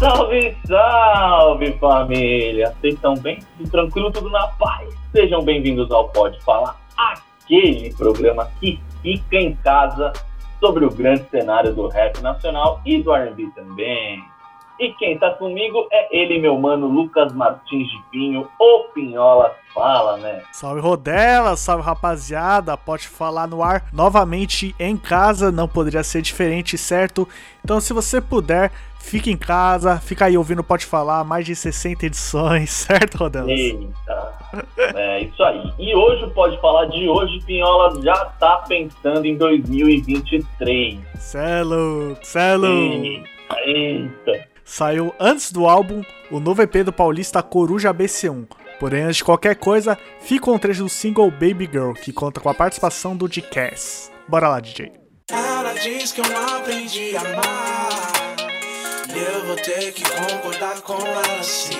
Salve, salve família! Vocês estão bem? Tudo tranquilo, tudo na paz? Sejam bem-vindos ao Pode Falar, aquele programa que fica em casa sobre o grande cenário do rap nacional e do R&B também. E quem tá comigo é ele, meu mano Lucas Martins de Pinho, o Pinhola Fala, né? Salve Rodela, salve rapaziada, pode falar no ar novamente em casa, não poderia ser diferente, certo? Então se você puder, fique em casa, fica aí ouvindo Pode Falar, mais de 60 edições, certo Rodela? Eita, é isso aí. E hoje o Pode Falar de hoje, Pinhola já tá pensando em 2023. Celo, celo. Eita. Saiu antes do álbum o novo EP do paulista Coruja BC1. Porém, antes de qualquer coisa, fica um trecho do single Baby Girl, que conta com a participação do D-Cass. Bora lá, DJ. Ela diz que eu não aprendi a amar. E eu vou ter que concordar com ela sim.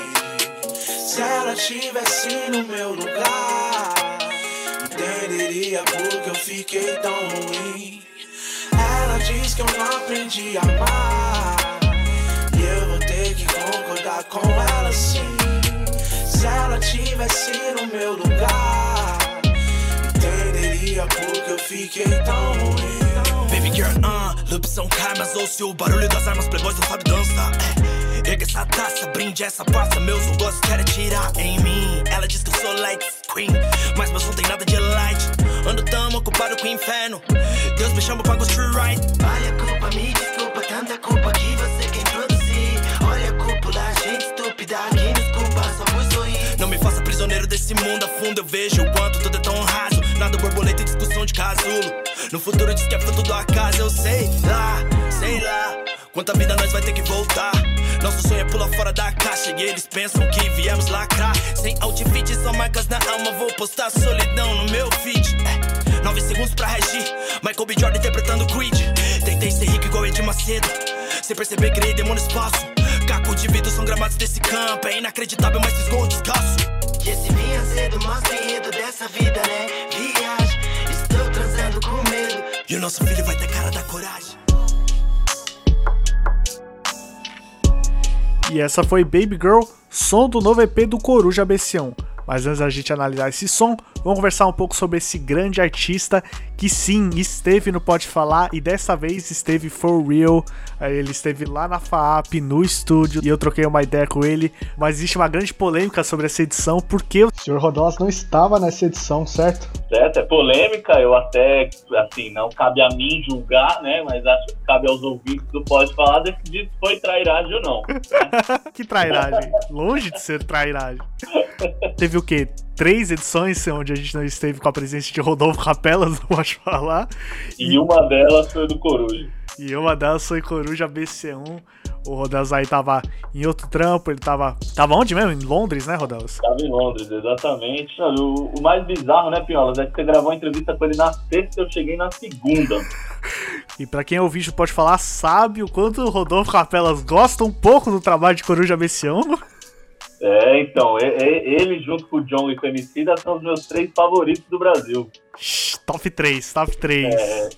Se ela tivesse no meu lugar, entenderia porque eu fiquei tão ruim. Ela diz que eu não aprendi a amar. Com ela sim. Se ela tivesse no meu lugar, entenderia porque eu fiquei tão ruim. Baby girl, uh, loops são caras, mas ouço o barulho das armas, playboys não sabe dançar. É. Erga essa taça, brinde essa pasta, meus negócios querem tirar em mim. Ela diz que eu sou light queen, mas meus não tem nada de light. Ando tão ocupado com o inferno, Deus me chama pra construir right. Olha a culpa, me desculpa, tanta culpa que você quer que desculpa, só por sorrir. Não me faça prisioneiro desse mundo a fundo, eu vejo o quanto tudo é tão raso. Nada borboleta e discussão de casulo. No futuro diz que é fruto do acaso, eu sei lá, sei lá. Quanta vida nós vai ter que voltar. Nosso sonho é pular fora da caixa e eles pensam que viemos lacrar. Sem outfit, só marcas na alma, vou postar solidão no meu feed. É, nove segundos pra reagir. Michael B. Jordan interpretando Creed. Tentei ser rico igual Ed Macedo. Sem perceber, criei demônio espaço. Caco de vidro são gramados desse campo. É inacreditável, mas fisgou o descalço. Que esse vinha cedo, mostra enredo dessa vida, né? Viagem, estou transando com medo. E o nosso filho vai ter cara da coragem. E essa foi Baby Girl, som do novo EP do Coruja BC1. Mas antes da gente analisar esse som, vamos conversar um pouco sobre esse grande artista que sim, esteve no Pode Falar e dessa vez esteve for real. Ele esteve lá na FAAP, no estúdio, e eu troquei uma ideia com ele. Mas existe uma grande polêmica sobre essa edição, porque o Sr. Rodolas não estava nessa edição, certo? Certo, é polêmica, eu até, assim, não cabe a mim julgar, né? Mas acho que cabe aos ouvintes do Pode Falar decidir se foi trairagem ou não. Né? que trairagem. Longe de ser trairagem. Teve o quê? Três edições onde a gente não esteve com a presença de Rodolfo Capelas, não pode falar. E uma delas foi do Coruja. E uma delas foi Coruja BC1. O Rodelas aí tava em outro trampo, ele tava. Tava onde mesmo? Em Londres, né, Rodelas? Tava em Londres, exatamente. O, o mais bizarro, né, Pinholas, é que você gravou a entrevista com ele na sexta e eu cheguei na segunda. E pra quem ouviu o Pode Falar, sabe o quanto o Rodolfo Capelas gosta um pouco do trabalho de Coruja BC1. É, então, ele junto com o John e com o Emicida são os meus três favoritos do Brasil. Top 3, top 3. É,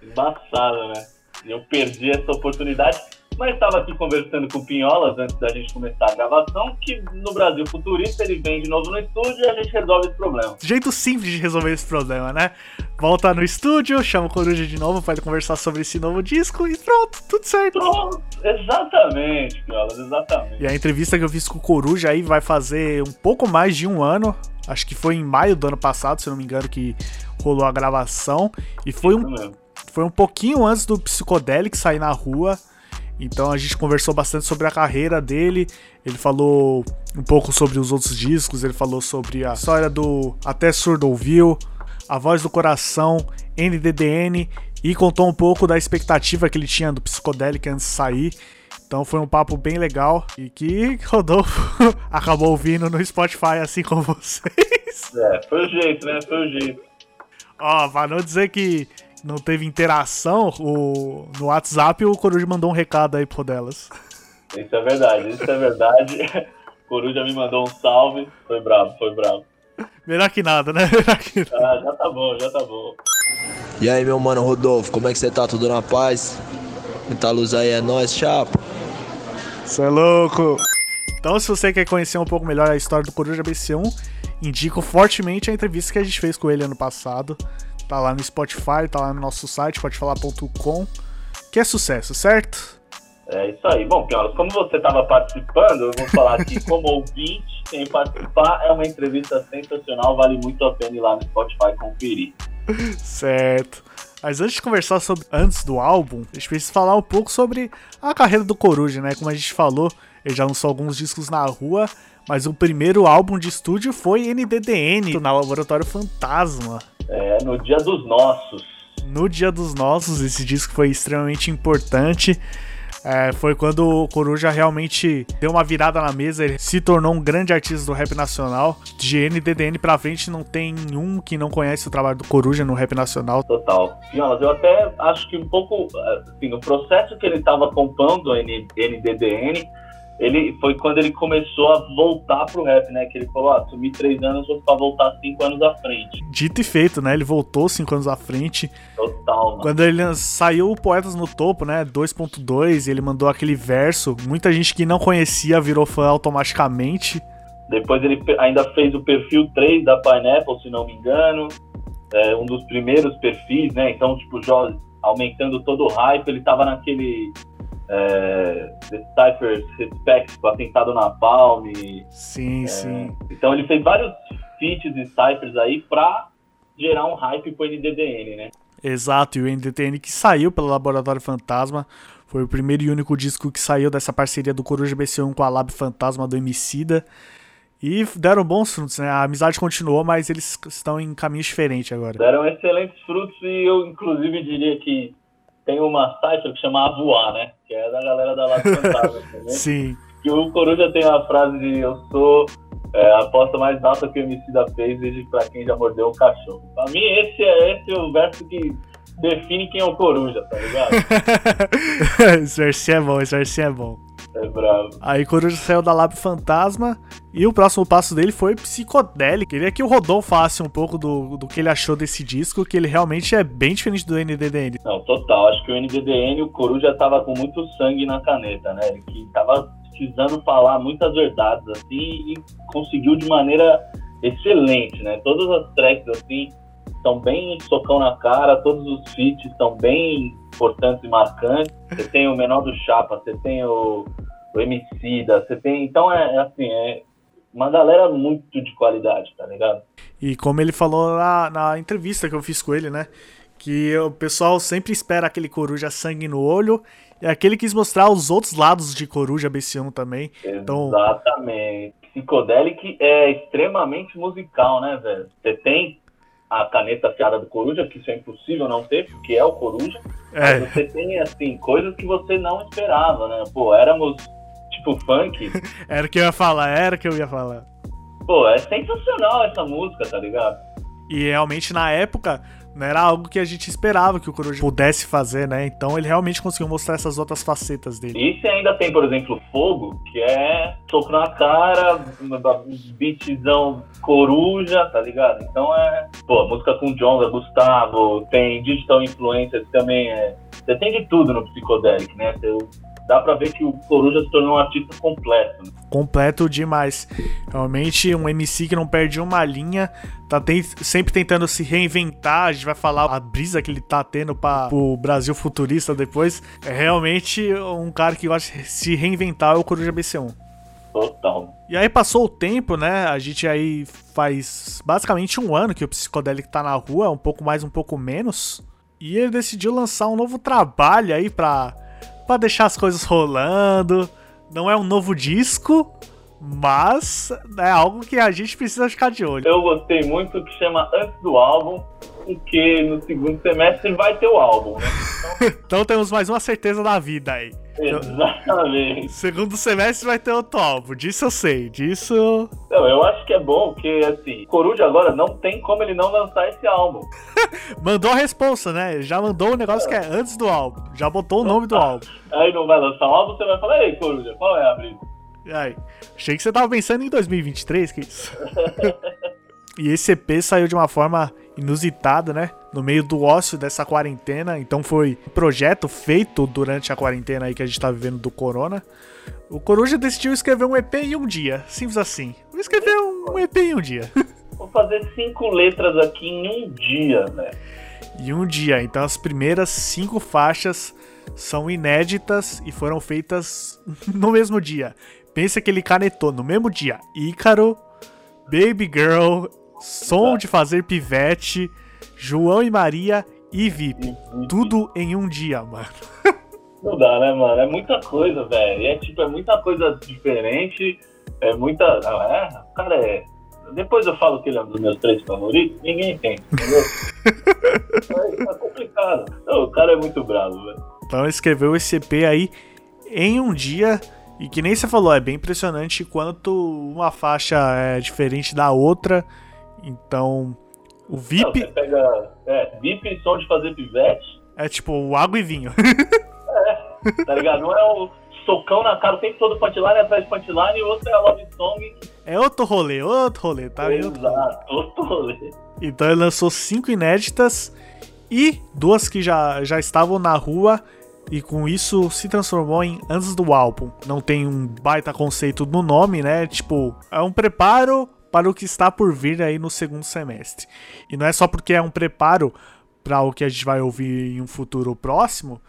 embaçado, né? Eu perdi essa oportunidade, mas estava aqui conversando com o Pinholas antes da gente começar a gravação, que no Brasil Futurista ele vem de novo no estúdio e a gente resolve esse problema. Jeito simples de resolver esse problema, né? Volta no estúdio, chama o Coruja de novo para conversar sobre esse novo disco e pronto, tudo certo. Pronto, exatamente, Pinholas, exatamente. E a entrevista que eu fiz com o Coruja aí vai fazer um pouco mais de um ano. Acho que foi em maio do ano passado, se eu não me engano, que rolou a gravação. E foi um, foi um pouquinho antes do Psicodelic sair na rua. Então a gente conversou bastante sobre a carreira dele. Ele falou um pouco sobre os outros discos. Ele falou sobre a história do Até Surdo Ouviu, A Voz do Coração, NDDN. E contou um pouco da expectativa que ele tinha do Psicodelic antes de sair. Então foi um papo bem legal e que Rodolfo acabou ouvindo no Spotify, assim como vocês. É, foi o jeito, né? Foi o jeito. Ó, pra não dizer que não teve interação, o, no WhatsApp o Coruja mandou um recado aí pro delas. Isso é verdade, isso é verdade. Coruja me mandou um salve, foi bravo, foi bravo. Melhor que nada, né? Melhor que nada. Ah, já tá bom, já tá bom. E aí, meu mano Rodolfo, como é que você tá? Tudo na paz? Muita luz aí é nóis, chapa. Você é louco. Então, se você quer conhecer um pouco melhor a história do Coruja BC1, indico fortemente a entrevista que a gente fez com ele ano passado. Tá lá no Spotify, tá lá no nosso site, podefalar.com. Que é sucesso, certo? É isso aí. Bom, Piolas, como você estava participando, eu vou falar aqui como ouvinte, sem participar, é uma entrevista sensacional, vale muito a pena ir lá no Spotify conferir. certo. Mas antes de conversar sobre antes do álbum, a gente precisa falar um pouco sobre a carreira do Coruja, né? Como a gente falou, ele já lançou alguns discos na rua, mas o primeiro álbum de estúdio foi NDDN, na Laboratório Fantasma. É, no Dia dos Nossos. No Dia dos Nossos, esse disco foi extremamente importante. É, foi quando o Coruja realmente deu uma virada na mesa, ele se tornou um grande artista do rap nacional. De NDDN pra frente, não tem nenhum que não conhece o trabalho do Coruja no rap nacional. Total. Fiolas, eu até acho que um pouco, assim, no processo que ele estava compondo o NDDN, ele foi quando ele começou a voltar pro rap, né? Que ele falou, ah, sumi três anos, vou pra voltar cinco anos à frente. Dito e feito, né? Ele voltou cinco anos à frente. Total, mano. Quando ele saiu o Poetas no Topo, né? 2.2, ele mandou aquele verso. Muita gente que não conhecia virou fã automaticamente. Depois ele ainda fez o perfil 3 da Pineapple, se não me engano. É um dos primeiros perfis, né? Então, tipo, aumentando todo o hype, ele tava naquele é, The Cypher's Respect com Atentado na Palm. Sim, é, sim. Então ele fez vários feats e ciphers aí pra gerar um hype pro NDDN, né? Exato, e o NDDN que saiu pelo Laboratório Fantasma foi o primeiro e único disco que saiu dessa parceria do Coruja BC1 com a Lab Fantasma do Emicida. E deram bons frutos, né? A amizade continuou, mas eles estão em caminhos diferentes agora. Deram excelentes frutos e eu, inclusive, diria que tem uma cipher que chama Avoar, né? Que é da galera da Lata Fantasma também. Sim. Que o Coruja tem uma frase de eu sou é, a aposta mais alta que o MC da fez desde pra quem já mordeu um cachorro. Pra mim, esse é esse é o verso que define quem é o Coruja, tá ligado? esse versinho é bom, esse versinho é bom. É bravo. Aí Coruja saiu da Lab Fantasma e o próximo passo dele foi Psicodélico. Queria que o Rodon falasse um pouco do, do que ele achou desse disco, que ele realmente é bem diferente do NDDN. Não, total. Acho que o NDDN, o Coruja tava com muito sangue na caneta, né? Ele que tava precisando falar muitas verdades, assim, e conseguiu de maneira excelente, né? Todas as tracks, assim, estão bem socão na cara, todos os feats estão bem importantes e marcantes. Você tem o Menor do Chapa, você tem o o Emicida, você tem. Então é, é, assim, é uma galera muito de qualidade, tá ligado? E como ele falou na, na entrevista que eu fiz com ele, né? Que o pessoal sempre espera aquele coruja sangue no olho. E aquele quis mostrar os outros lados de coruja BC1 também. Então... Exatamente. Psicodelic é extremamente musical, né, velho? Você tem a caneta afiada do Coruja, que isso é impossível não ter, porque é o Coruja. É. Mas você tem, assim, coisas que você não esperava, né? Pô, éramos tipo funk. era o que eu ia falar, era o que eu ia falar. Pô, é sensacional essa música, tá ligado? E realmente na época não era algo que a gente esperava que o Coruja pudesse fazer, né? Então ele realmente conseguiu mostrar essas outras facetas dele. E se ainda tem, por exemplo, Fogo, que é soco na cara, beatzão coruja, tá ligado? Então é. Pô, música com Jonga, Gustavo, tem Digital Influencers também. É... Você tem de tudo no Psicodelic, né? Você dá pra ver que o Coruja se tornou um artista completo. Né? Completo demais. Realmente, um MC que não perde uma linha, tá tem, sempre tentando se reinventar. A gente vai falar a brisa que ele tá tendo para o Brasil futurista depois. É realmente um cara que gosta de se reinventar é o Coruja BC1. Total. E aí passou o tempo, né? A gente aí faz basicamente um ano que o Psicodélico tá na rua, um pouco mais, um pouco menos. E ele decidiu lançar um novo trabalho aí pra para deixar as coisas rolando. Não é um novo disco, mas é algo que a gente precisa ficar de olho. Eu gostei muito que chama Antes do Álbum. Porque no segundo semestre vai ter o álbum, né? Então, então temos mais uma certeza da vida aí. Exatamente. Segundo semestre vai ter outro álbum, disso eu sei, disso. Não, eu acho que é bom, porque assim, Coruja agora não tem como ele não lançar esse álbum. mandou a resposta, né? Já mandou o negócio é. que é antes do álbum, já botou o nome do álbum. Aí não vai lançar o álbum, você vai falar, ei, Coruja, qual é a brisa? Aí, achei que você tava pensando em 2023, que isso? e esse EP saiu de uma forma inusitada, né? No meio do ócio dessa quarentena. Então foi um projeto feito durante a quarentena aí que a gente tá vivendo do corona. O Coruja decidiu escrever um EP em um dia. Simples assim. Vou escrever um EP em um dia. Vou fazer cinco letras aqui em um dia, né? Em um dia. Então as primeiras cinco faixas são inéditas e foram feitas no mesmo dia. Pensa que ele canetou no mesmo dia Ícaro, Baby Girl, Som de Fazer Pivete, João e Maria e VIP. Tudo em um dia, mano. Não dá, né, mano? É muita coisa, velho. É tipo, é muita coisa diferente. É muita. Não, é, o cara é. Depois eu falo que ele é um dos meus três favoritos, ninguém tem, entendeu? é, é complicado. Não, o cara é muito bravo, velho. Então ele escreveu esse EP aí em um dia. E que nem você falou, é bem impressionante quanto uma faixa é diferente da outra. Então, o VIP. Não, você pega. É, VIP som de fazer pivete. É tipo água e vinho. é, tá ligado? Não é o socão na cara o tempo todo punchline atrás de punchline e outro é a love song. É outro rolê, outro rolê, tá? Exato, outro rolê. Então ele lançou cinco inéditas e duas que já, já estavam na rua e com isso se transformou em antes do álbum. Não tem um baita conceito no nome, né? Tipo, é um preparo para o que está por vir aí no segundo semestre. E não é só porque é um preparo para o que a gente vai ouvir em um futuro próximo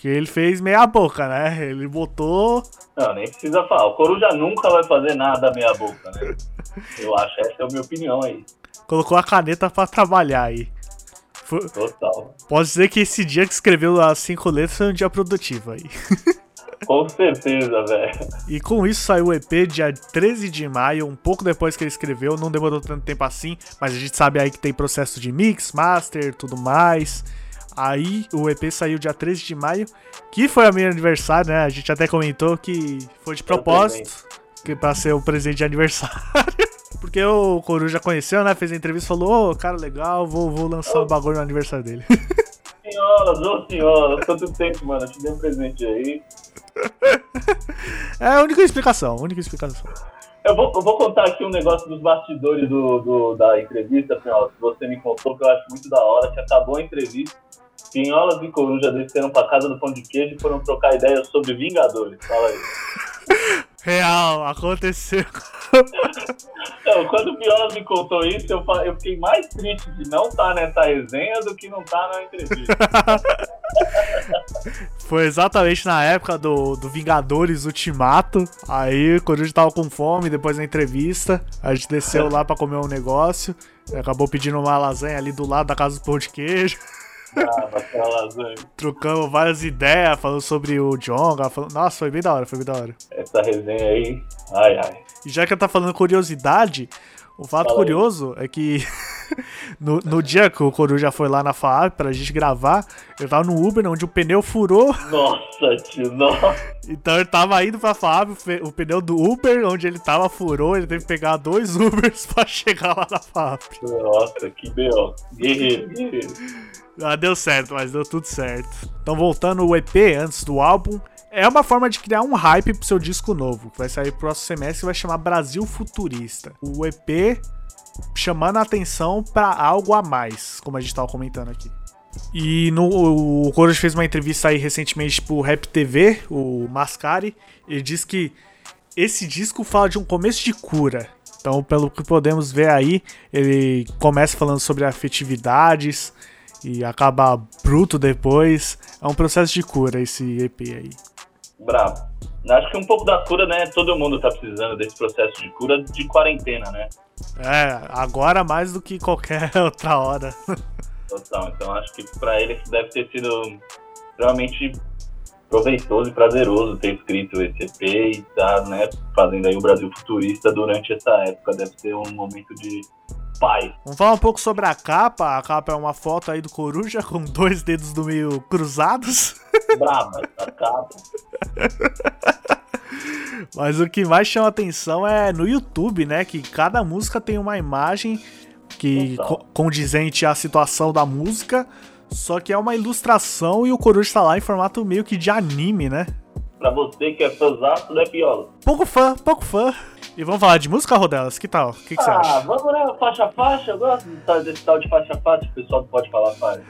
que ele fez meia boca, né? Ele botou. Não, nem precisa falar. O Coruja nunca vai fazer nada meia boca, né? Eu acho, essa é a minha opinião aí. Colocou a caneta para trabalhar aí. Total. Pode dizer que esse dia que escreveu as cinco letras foi um dia produtivo aí. Com certeza, velho. E com isso saiu o EP dia 13 de maio, um pouco depois que ele escreveu, não demorou tanto tempo assim, mas a gente sabe aí que tem processo de mix, master, tudo mais. Aí o EP saiu dia 13 de maio, que foi o meu aniversário, né? A gente até comentou que foi de propósito, que pra ser o presente de aniversário. Porque o Coruja conheceu, né? Fez a entrevista e falou: Ô, oh, cara, legal, vou, vou lançar o um bagulho no aniversário dele. Senhoras, ô senhoras, quanto tempo, mano? Eu te dei um presente aí. é a única explicação, a única explicação. Eu vou, eu vou contar aqui um negócio dos bastidores do, do da entrevista, Pinholas, que você me contou, que eu acho muito da hora, que acabou a entrevista. Pinholas e Coruja desceram pra casa do pão de queijo e foram trocar ideias sobre Vingadores. Fala aí. Real, aconteceu. Não, quando o Piola me contou isso, eu, eu fiquei mais triste de não estar tá nessa resenha do que não estar tá na entrevista. Foi exatamente na época do, do Vingadores Ultimato. Aí, quando a gente tava com fome, depois da entrevista, a gente desceu lá para comer um negócio. Acabou pedindo uma lasanha ali do lado da casa do pão de queijo. Trocamos várias ideias, falando sobre o Jonga. Falando... Nossa, foi bem da hora, foi bem da hora. Essa resenha aí, ai ai. E já que eu tá falando curiosidade, o fato Fala curioso aí. é que no, no dia que o Coruja foi lá na FAAP pra gente gravar, eu tava no Uber onde o pneu furou. Nossa, tio, nossa. Então ele tava indo pra FAAP, o pneu do Uber onde ele tava furou, ele teve que pegar dois Ubers pra chegar lá na FAAP. Nossa, que B.O. Guerreiro, guerreiro. Ah, deu certo, mas deu tudo certo. Então, voltando o EP antes do álbum, é uma forma de criar um hype pro seu disco novo, que vai sair pro próximo semestre e vai chamar Brasil Futurista. O EP chamando a atenção para algo a mais, como a gente tava comentando aqui. E no, o Coros fez uma entrevista aí recentemente pro Rap TV, o Mascari. Ele disse que esse disco fala de um começo de cura. Então, pelo que podemos ver aí, ele começa falando sobre afetividades, e acaba bruto depois. É um processo de cura esse EP aí. Bravo. Acho que um pouco da cura, né? Todo mundo tá precisando desse processo de cura de quarentena, né? É, agora mais do que qualquer outra hora. Total, então acho que para ele deve ter sido extremamente proveitoso e prazeroso ter escrito esse EP e estar tá, né, fazendo aí o Brasil futurista durante essa época. Deve ser um momento de paz. Vamos falar um pouco sobre a capa. A capa é uma foto aí do Coruja com dois dedos do meio cruzados. Braba essa capa. Mas o que mais chama atenção é no YouTube, né? Que cada música tem uma imagem que co condizente à situação da música, só que é uma ilustração e o Coruja tá lá em formato meio que de anime, né? Pra você que é fãzaço, né, Piola? Pouco fã, pouco fã. E vamos falar de música, Rodelas? Que tal? O que, que ah, você acha? Ah, vamos né, faixa a faixa. Eu gosto desse tal de faixa a faixa, o pessoal não pode falar, faz.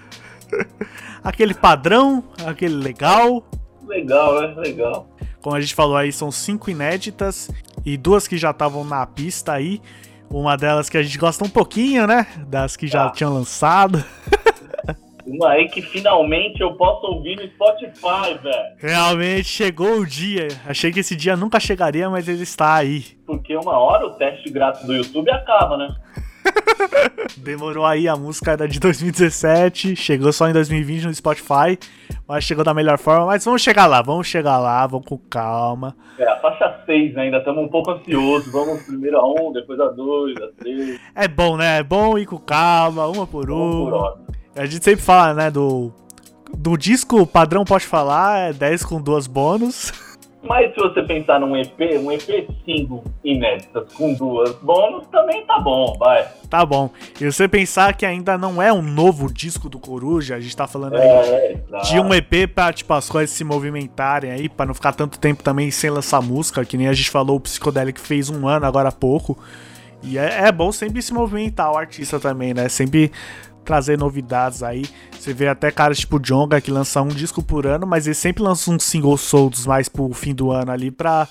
aquele padrão, aquele legal. Legal, né? Legal. Como a gente falou aí, são cinco inéditas e duas que já estavam na pista aí. Uma delas que a gente gosta um pouquinho, né? Das que já ah. tinham lançado. Uma aí que finalmente eu posso ouvir no Spotify, velho. Realmente chegou o dia. Achei que esse dia nunca chegaria, mas ele está aí. Porque uma hora o teste grátis do YouTube acaba, né? Demorou aí, a música era de 2017, chegou só em 2020 no Spotify, mas chegou da melhor forma. Mas vamos chegar lá, vamos chegar lá, vamos com calma. É, a faixa 6 ainda, estamos um pouco ansiosos. Vamos primeiro a 1, depois a 2, a 3. É bom, né? É bom ir com calma, uma por uma. Por a gente sempre fala, né, do, do disco padrão pode falar, é 10 com duas bônus. Mas se você pensar num EP, um EP 5 inéditas com duas bônus, também tá bom, vai. Tá bom. E você pensar que ainda não é um novo disco do Coruja, a gente tá falando aí é, de um EP pra, tipo, as coisas se movimentarem aí, pra não ficar tanto tempo também sem lançar música, que nem a gente falou, o Psicodelic fez um ano agora há pouco. E é, é bom sempre se movimentar o artista também, né? Sempre trazer novidades aí. Você vê até caras tipo Jonga que lança um disco por ano, mas ele sempre lança uns singles soltos mais pro fim do ano ali pra,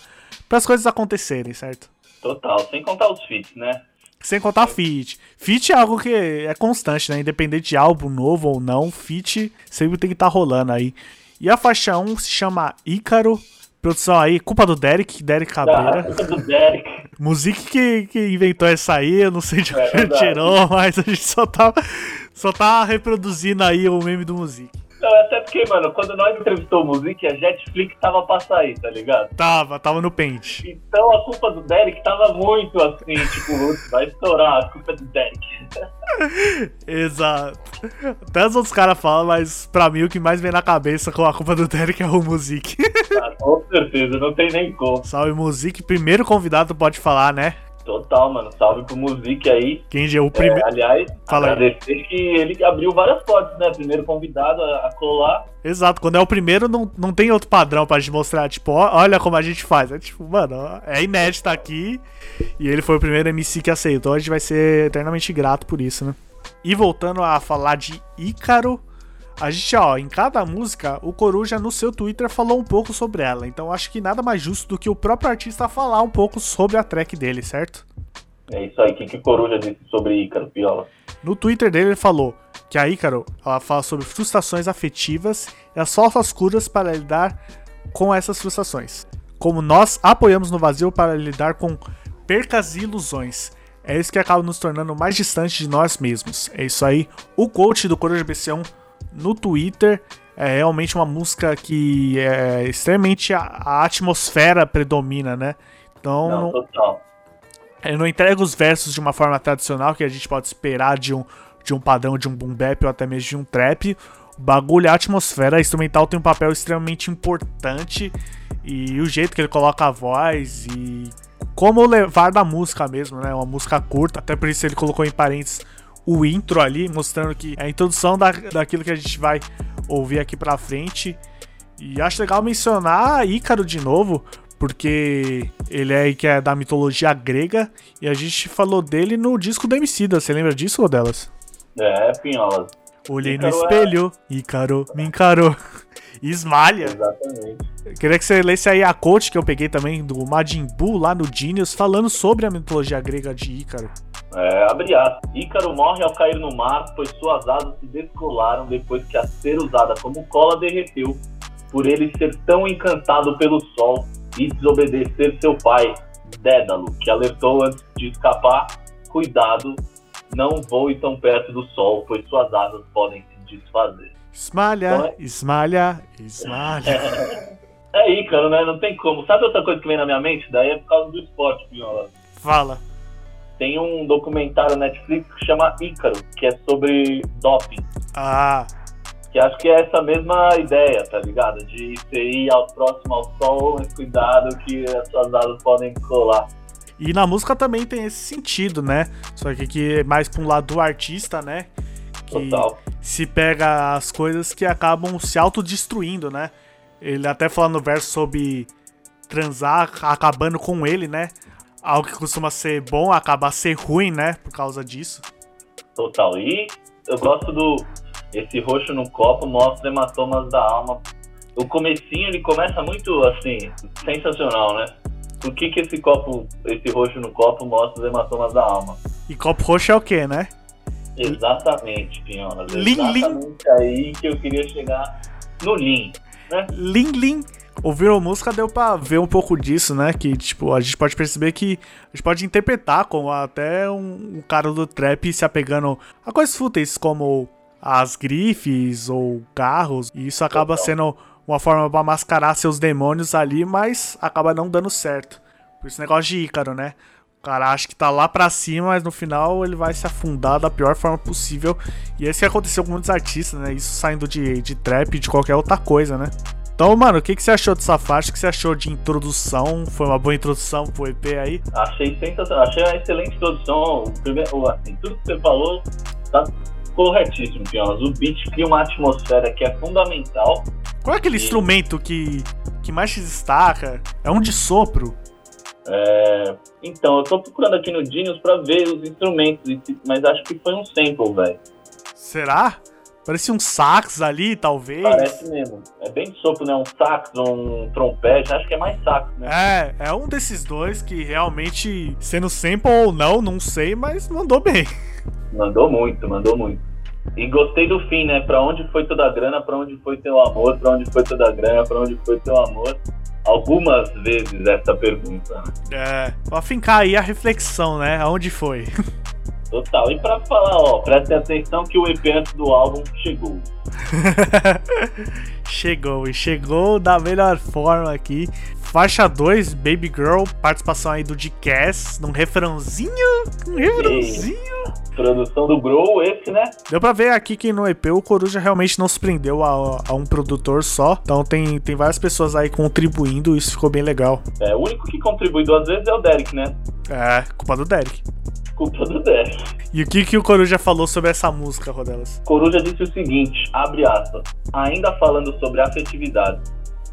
as coisas acontecerem, certo? Total, sem contar os feats, né? Sem contar feat. Feat é algo que é constante, né? Independente de álbum novo ou não, feat sempre tem que estar tá rolando aí. E a faixa 1 se chama Ícaro. Produção aí, culpa do Derek, Derek Cabreira. Ah, culpa do Derek. Musique que, que inventou essa aí, eu não sei de onde é, tirou, mas a gente só tá, só tá reproduzindo aí o meme do Musique. Não, até porque, mano, quando nós entrevistou o Music, a Jetflix tava pra sair, tá ligado? Tava, tava no pente. Então a culpa do Derek tava muito assim, tipo, vai estourar, a culpa é do Derek. Exato. Até os outros caras falam, mas pra mim o que mais vem na cabeça com a culpa do Derek é o Music. Ah, com certeza, não tem nem como. Salve Music, primeiro convidado pode falar, né? Total, mano. Salve pro Music aí. Quem é o primeiro. É, aliás, Fala agradecer aí. que ele abriu várias portas, né? Primeiro convidado a, colar. Exato, quando é o primeiro, não, não tem outro padrão pra gente mostrar, tipo, ó, olha como a gente faz. É tipo, mano, é inédito aqui. E ele foi o primeiro MC que aceitou. A gente vai ser eternamente grato por isso, né? E voltando a falar de Ícaro. A gente, ó, em cada música, o Coruja no seu Twitter falou um pouco sobre ela. Então acho que nada mais justo do que o próprio artista falar um pouco sobre a track dele, certo? É isso aí. O que, que o Coruja disse sobre Ícaro, Piola? No Twitter dele ele falou que a Ícaro ela fala sobre frustrações afetivas e as falsas curas para lidar com essas frustrações. Como nós apoiamos no vazio para lidar com percas e ilusões. É isso que acaba nos tornando mais distante de nós mesmos. É isso aí. O coach do Coruja BC1 no Twitter. É realmente uma música que é extremamente a, a atmosfera predomina, né? Então. Não, total. Ele não entrega os versos de uma forma tradicional que a gente pode esperar de um, de um padrão de um boom bap ou até mesmo de um trap. O bagulho, a atmosfera a instrumental tem um papel extremamente importante e o jeito que ele coloca a voz e como levar da música mesmo, né? Uma música curta, até por isso ele colocou em parênteses o intro ali, mostrando que é a introdução da, daquilo que a gente vai ouvir aqui pra frente. E acho legal mencionar Ícaro de novo, porque ele é que é da mitologia grega e a gente falou dele no disco do Emicida. Você lembra disso, Rodelas? É, Pinhola. Olhei Ícaro no espelho, é... Ícaro me encarou. Esmalha. Exatamente. Queria que você lesse aí a coach que eu peguei também do Majin Buu lá no Genius, falando sobre a mitologia grega de Ícaro. É, abre aspas. Ícaro morre ao cair no mar, pois suas asas se descolaram depois que a ser usada como cola derreteu, por ele ser tão encantado pelo sol e desobedecer seu pai, Dédalo, que alertou antes de escapar: cuidado, não voe tão perto do sol, pois suas asas podem se desfazer. Esmalha, então é... esmalha, esmalha. é Ícaro, né? Não tem como. Sabe outra coisa que vem na minha mente? Daí é por causa do esporte, Piola. Fala tem um documentário Netflix que chama Ícaro, que é sobre doping. Ah, Que acho que é essa mesma ideia, tá ligado? De você ir ao próximo ao sol, mas cuidado que as suas asas podem colar. E na música também tem esse sentido, né? Só que aqui é mais pra um lado do artista, né? Que Total. se pega as coisas que acabam se autodestruindo, né? Ele até fala no verso sobre transar acabando com ele, né? Algo que costuma ser bom acaba ser ruim, né? Por causa disso. Total. E eu gosto do. Esse roxo no copo mostra hematomas da alma. O comecinho ele começa muito assim, sensacional, né? Por que, que esse copo, esse roxo no copo mostra os hematomas da alma? E copo roxo é o quê, né? Exatamente, Pinhonas. Lim, lim. Exatamente aí que eu queria chegar no Lean, né? Lim Lim. Ouviram a música, deu pra ver um pouco disso, né? Que, tipo, a gente pode perceber que a gente pode interpretar como até um, um cara do trap se apegando a coisas fúteis como as grifes ou carros. E isso acaba Total. sendo uma forma pra mascarar seus demônios ali, mas acaba não dando certo. Por esse negócio de Ícaro, né? O cara acha que tá lá pra cima, mas no final ele vai se afundar da pior forma possível. E esse que aconteceu com muitos artistas, né? Isso saindo de, de trap e de qualquer outra coisa, né? Então, mano, o que, que você achou dessa faixa? O que você achou de introdução? Foi uma boa introdução pro EP aí? Achei sensacional, achei uma excelente introdução. O primeiro, assim, tudo que você falou tá corretíssimo, Pinhonas. O beat cria uma atmosfera que é fundamental. Qual é aquele Sim. instrumento que, que mais se destaca? É um de sopro? É, Então, eu tô procurando aqui no Genius pra ver os instrumentos, mas acho que foi um sample, velho. Será? Parecia um sax ali, talvez. Parece mesmo. É bem de sopro, né? Um sax, um trompete. Acho que é mais sax, né? É, é um desses dois que realmente, sendo sample ou não, não sei, mas mandou bem. Mandou muito, mandou muito. E gostei do fim, né? Pra onde foi toda a grana, pra onde foi teu amor, pra onde foi toda a grana, pra onde foi teu amor. Algumas vezes essa pergunta. né? É, pra fincar aí a reflexão, né? Aonde foi? Total. E pra falar, ó, prestem atenção que o EP antes do álbum chegou. chegou, e chegou da melhor forma aqui. Faixa 2, Baby Girl, participação aí do D-Cass, num refrãozinho, um refrãozinho. Produção do Grow, esse, né? Deu pra ver aqui que no EP o Coruja realmente não se prendeu a, a um produtor só. Então tem, tem várias pessoas aí contribuindo, isso ficou bem legal. É, o único que contribui duas vezes é o Derek, né? É, culpa do Derek. Culpa do Derek. E o que, que o Coruja falou sobre essa música, Rodelas? Coruja disse o seguinte, abre aspas, ainda falando sobre afetividade,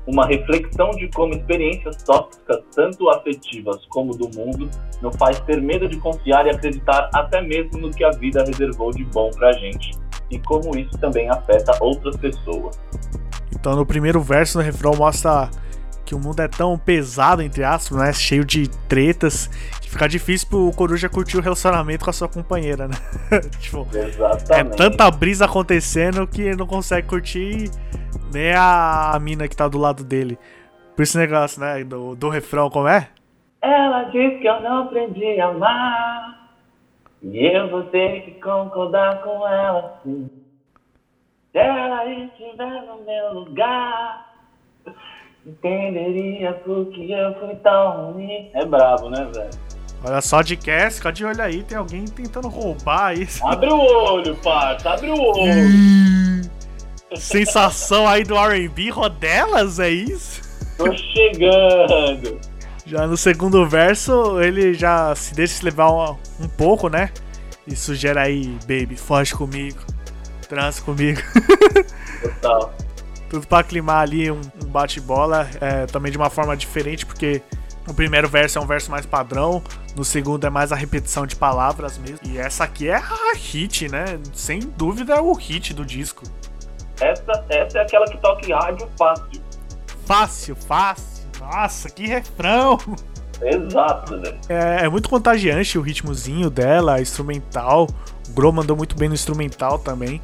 uma reflexão de como experiências tóxicas, tanto afetivas como do mundo, nos faz ter medo de confiar e acreditar até mesmo no que a vida reservou de bom pra gente, e como isso também afeta outras pessoas. Então no primeiro verso, no refrão, mostra que o mundo é tão pesado, entre aspas, né? Cheio de tretas, que fica difícil pro Coruja curtir o relacionamento com a sua companheira, né? tipo, é Exatamente. tanta brisa acontecendo que ele não consegue curtir nem a, mina que tá do lado dele. Por esse negócio, né? Do, do refrão, como é? Ela diz que eu não aprendi a amar. E eu vou ter que concordar com ela sim. Se ela estiver no meu lugar, entenderia por que eu fui tão ruim. É brabo, né, velho? Olha só de Cass, fica de olho aí, tem alguém tentando roubar isso. Abre o olho, parça, abre o olho. Sensação aí do R&B, Rodelas, é isso? Tô chegando. Já no segundo verso, ele já se deixa se levar um, um pouco, né? E sugere aí, baby, foge comigo, transa comigo. Total. Tudo pra aclimar ali um, um bate-bola, é, também de uma forma diferente, porque no primeiro verso é um verso mais padrão, no segundo é mais a repetição de palavras mesmo. E essa aqui é a hit, né? Sem dúvida é o hit do disco. Essa, essa é aquela que toca em rádio fácil. Fácil, fácil. Nossa, que refrão! Exato, velho. É, é muito contagiante o ritmozinho dela, instrumental. O Gro mandou muito bem no instrumental também.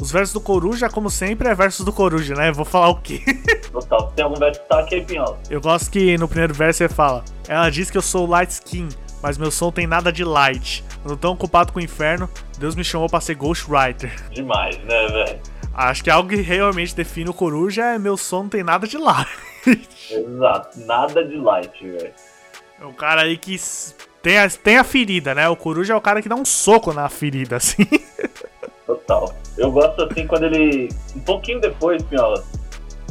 Os versos do Coruja, como sempre, é versos do Coruja, né? Vou falar o quê? Total. Tem algum verso que tá aqui, Pinhal? Eu gosto que no primeiro verso ele fala: Ela diz que eu sou light skin, mas meu som tem nada de light. Eu não tô ocupado com o inferno, Deus me chamou pra ser Ghostwriter. Demais, né, velho? Acho que algo que realmente define o Coruja é meu som não tem nada de light. Exato. Nada de light, velho. É um cara aí que tem a, tem a ferida, né? O Coruja é o cara que dá um soco na ferida, assim. Total. Eu gosto assim quando ele. Um pouquinho depois, Pinhola,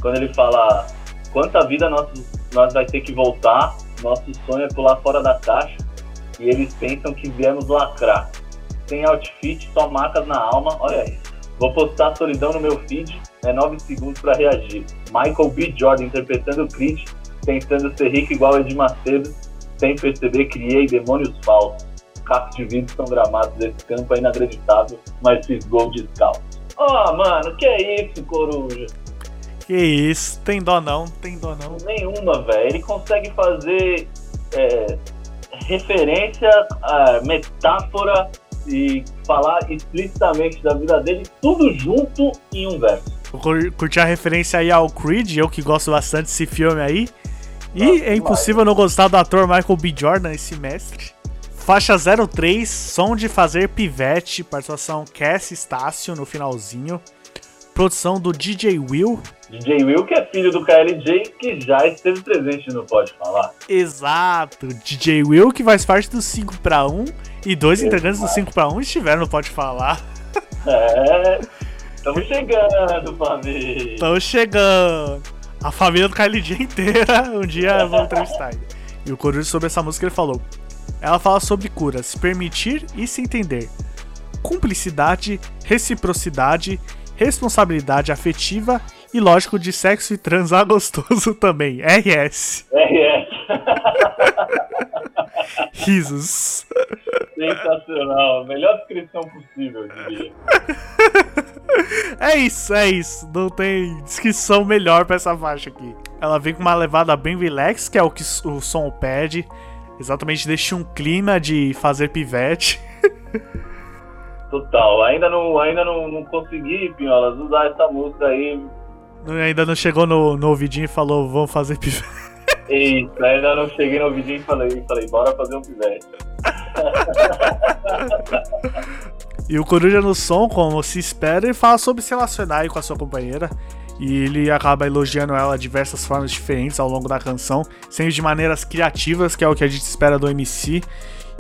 quando ele fala quanta vida nós, nós vai ter que voltar, nosso sonho é pular fora da caixa e eles pensam que viemos lacrar. Sem outfit, só marcas na alma, olha isso. Vou postar a solidão no meu feed, é 9 segundos para reagir. Michael B. Jordan interpretando o Creed, tentando ser rico igual Ed Macedo, sem perceber criei demônios falsos. Cacos de vidro são gramados desse campo é inacreditável, mas fiz gol descalço. Ó, oh, mano, que é isso, coruja? Que isso, tem dó não, tem dó não. Nenhuma, velho. Ele consegue fazer é, referência, metáfora e falar explicitamente da vida dele, tudo junto em um verso. Vou curtir a referência aí ao Creed, eu que gosto bastante desse filme aí. E Nossa, é impossível não gostar do ator Michael B. Jordan, esse mestre. Faixa 03, som de fazer pivete, participação Cass Estácio no finalzinho. Produção do DJ Will. DJ Will, que é filho do KLJ, que já esteve presente no Pode Falar. Exato, DJ Will, que faz parte do 5 para 1 e dois Exato. integrantes do 5 para 1 estiveram no Pode Falar. É, estamos chegando, família. Estamos chegando. A família do KLJ inteira, um dia vou entrevistar ele. E o Coruja sobre essa música ele falou: ela fala sobre cura, se permitir e se entender. Cumplicidade, reciprocidade, responsabilidade afetiva e, lógico, de sexo e transar gostoso também. RS. RS. Risos. Sensacional. Melhor descrição possível, eu diria. É isso, é isso. Não tem descrição melhor pra essa faixa aqui. Ela vem com uma levada bem relax, que é o que o som pede. Exatamente, deixa um clima de fazer pivete. Total. Ainda não, ainda não, não consegui, Pinholas, usar essa música aí. Ainda não chegou no, no ouvidinho e falou, vamos fazer pivete. Isso, ainda não cheguei no ouvidinho e falei, falei, bora fazer um pivete. e o Coruja no som, como se espera, ele fala sobre se relacionar com a sua companheira. E ele acaba elogiando ela de diversas formas diferentes ao longo da canção, sempre de maneiras criativas, que é o que a gente espera do MC.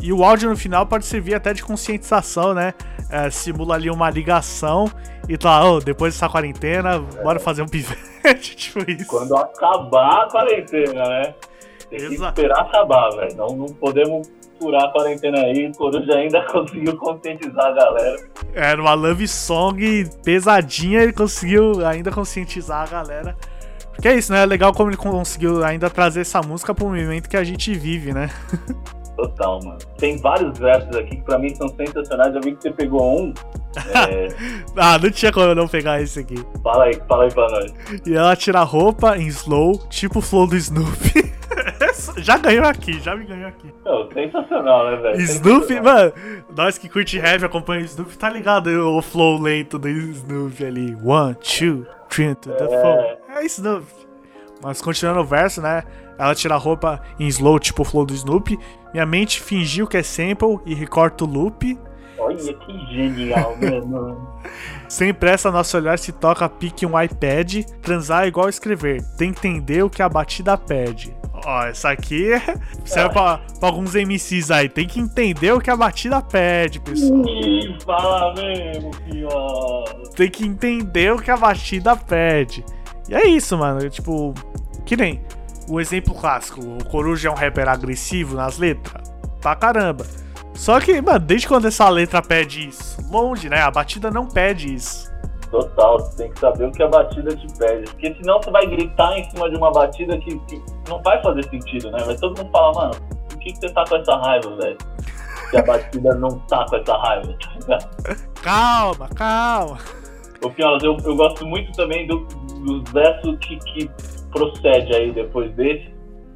E o áudio no final pode servir até de conscientização, né? É, simula ali uma ligação e tá, oh, depois dessa quarentena, bora fazer um pivete, tipo isso. Quando acabar a quarentena, né? Tem Exato. que esperar acabar, velho. Não, não podemos furar a quarentena aí, o Coruja ainda conseguiu conscientizar a galera. Era uma love song pesadinha, ele conseguiu ainda conscientizar a galera. Porque é isso, né? É legal como ele conseguiu ainda trazer essa música pro momento que a gente vive, né? Total, mano. Tem vários versos aqui que pra mim são sensacionais. Eu vi que você pegou um. É... ah, não tinha como eu não pegar esse aqui. Fala aí, fala aí pra nós. E ela tira a roupa em slow, tipo o flow do Snoopy. já ganhou aqui, já me ganhou aqui. Não, sensacional, né, velho? Snoopy, mano, nós que curte heavy, acompanha o Snoopy, tá ligado o flow lento do Snoopy ali. One, two, three the é... four. É Snoopy. Mas continuando o verso, né? Ela tira a roupa em slow, tipo o flow do Snoopy. Minha mente fingiu que é sample e recorta o loop. Olha que genial, mano. Sem pressa, nosso olhar se toca pique um iPad. Transar é igual escrever. Tem que entender o que a batida pede. Ó, essa aqui serve pra, pra, alguns MCs aí. Tem que entender o que a batida pede, pessoal. Ih, fala mesmo, pior. Tem que entender o que a batida pede. E é isso, mano. Tipo, que nem o exemplo clássico, o Coruja é um rapper agressivo nas letras? Pra caramba. Só que, mano, desde quando essa letra pede isso? Longe, né? A batida não pede isso. Total, você tem que saber o que a batida te pede. Porque senão você vai gritar em cima de uma batida que, que não vai fazer sentido, né? Vai todo mundo falar, mano, por que, que você tá com essa raiva, velho? Se a batida não tá com essa raiva, tá Calma, calma. Ô, Piolas, eu, eu gosto muito também do, dos versos que, que procede aí depois desse,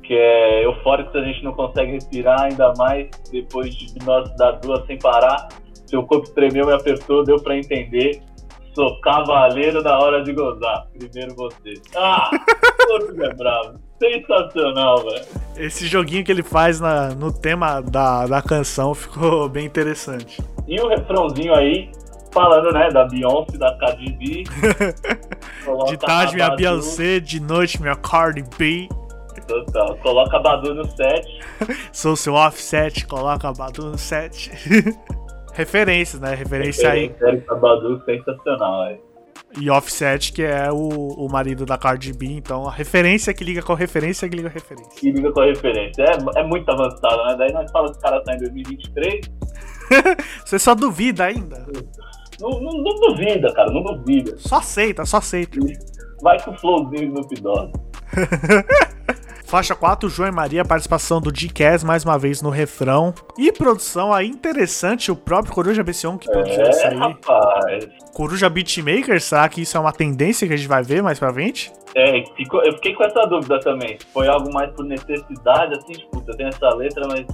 que é eufórico se a gente não consegue respirar, ainda mais depois de nós dar duas sem parar. Seu corpo tremeu, me apertou, deu para entender. Sou cavaleiro na hora de gozar. Primeiro você. Ah, corpo é bravo. Sensacional, velho. Esse joguinho que ele faz na, no tema da, da canção ficou bem interessante. E o refrãozinho aí, falando, né, da Beyoncé, da Cardi B. de tarde minha Beyoncé, de noite minha Cardi B. Total. Coloca a Badu no set. Sou seu offset, coloca a Badu no set. Referências, né? Referência aí. Referência Badu sensacional, aí. E Offset, que é o, o marido da Cardi B, então a referência que liga com a referência que liga com a referência. Que liga com a referência. É, é muito avançado, né? Daí nós falamos que o cara tá em 2023. Você só duvida ainda? Não, não, não, duvida, cara, não duvida. Só aceita, só aceita. Vai com o flowzinho no Dogg. Faixa 4, João e Maria, participação do D-Cass mais uma vez no refrão. E produção aí interessante, o próprio Coruja BC1 que produziu é, isso aí. Rapaz. Coruja Beatmaker, será que isso é uma tendência que a gente vai ver mais pra frente? É, eu fiquei com essa dúvida também. Foi algo mais por necessidade, assim, tipo, eu tenho essa letra, mas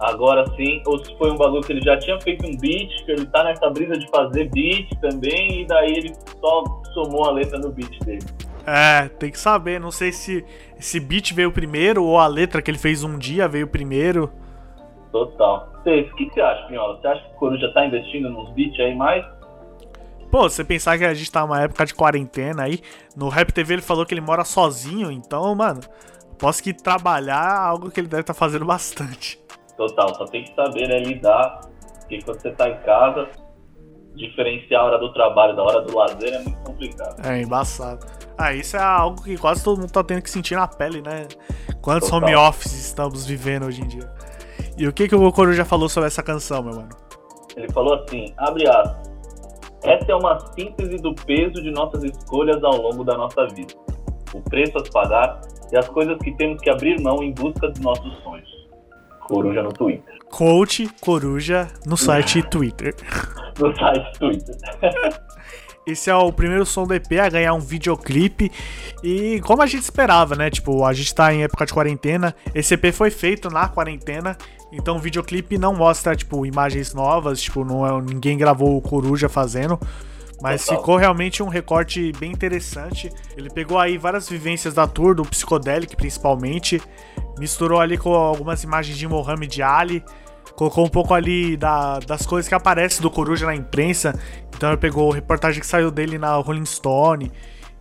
agora sim, ou se foi um bagulho que ele já tinha feito um beat, que ele tá nessa brisa de fazer beat também, e daí ele só somou a letra no beat dele. É, tem que saber. Não sei se esse beat veio primeiro ou a letra que ele fez um dia veio primeiro. Total. o que você acha, Pinhola? Você acha que o Coruja tá investindo nos beats aí mais? Pô, você pensar que a gente tá numa época de quarentena aí, no Rap TV ele falou que ele mora sozinho, então, mano, posso que trabalhar algo que ele deve estar tá fazendo bastante. Total, só tem que saber, né, lidar, porque quando você tá em casa, diferenciar a hora do trabalho da hora do lazer é muito complicado. É embaçado. Ah, isso é algo que quase todo mundo tá tendo que sentir na pele, né? Quantos Total. home offices estamos vivendo hoje em dia? E o que, que o Coru já falou sobre essa canção, meu mano? Ele falou assim, abre aspas. Essa é uma síntese do peso de nossas escolhas ao longo da nossa vida. O preço a pagar e as coisas que temos que abrir mão em busca dos nossos sonhos. Coruja no Twitter. Coach Coruja no site Twitter. no site Twitter. Esse é o primeiro som do EP a ganhar um videoclipe. E como a gente esperava, né? Tipo, a gente tá em época de quarentena. Esse EP foi feito na quarentena. Então o videoclipe não mostra, tipo, imagens novas. Tipo, não é, ninguém gravou o Coruja fazendo. Mas Total. ficou realmente um recorte bem interessante. Ele pegou aí várias vivências da tour, do Psychedelic principalmente. Misturou ali com algumas imagens de Mohamed Ali. Colocou um pouco ali da, das coisas que aparecem do Coruja na imprensa. Então ele pegou reportagem que saiu dele na Rolling Stone,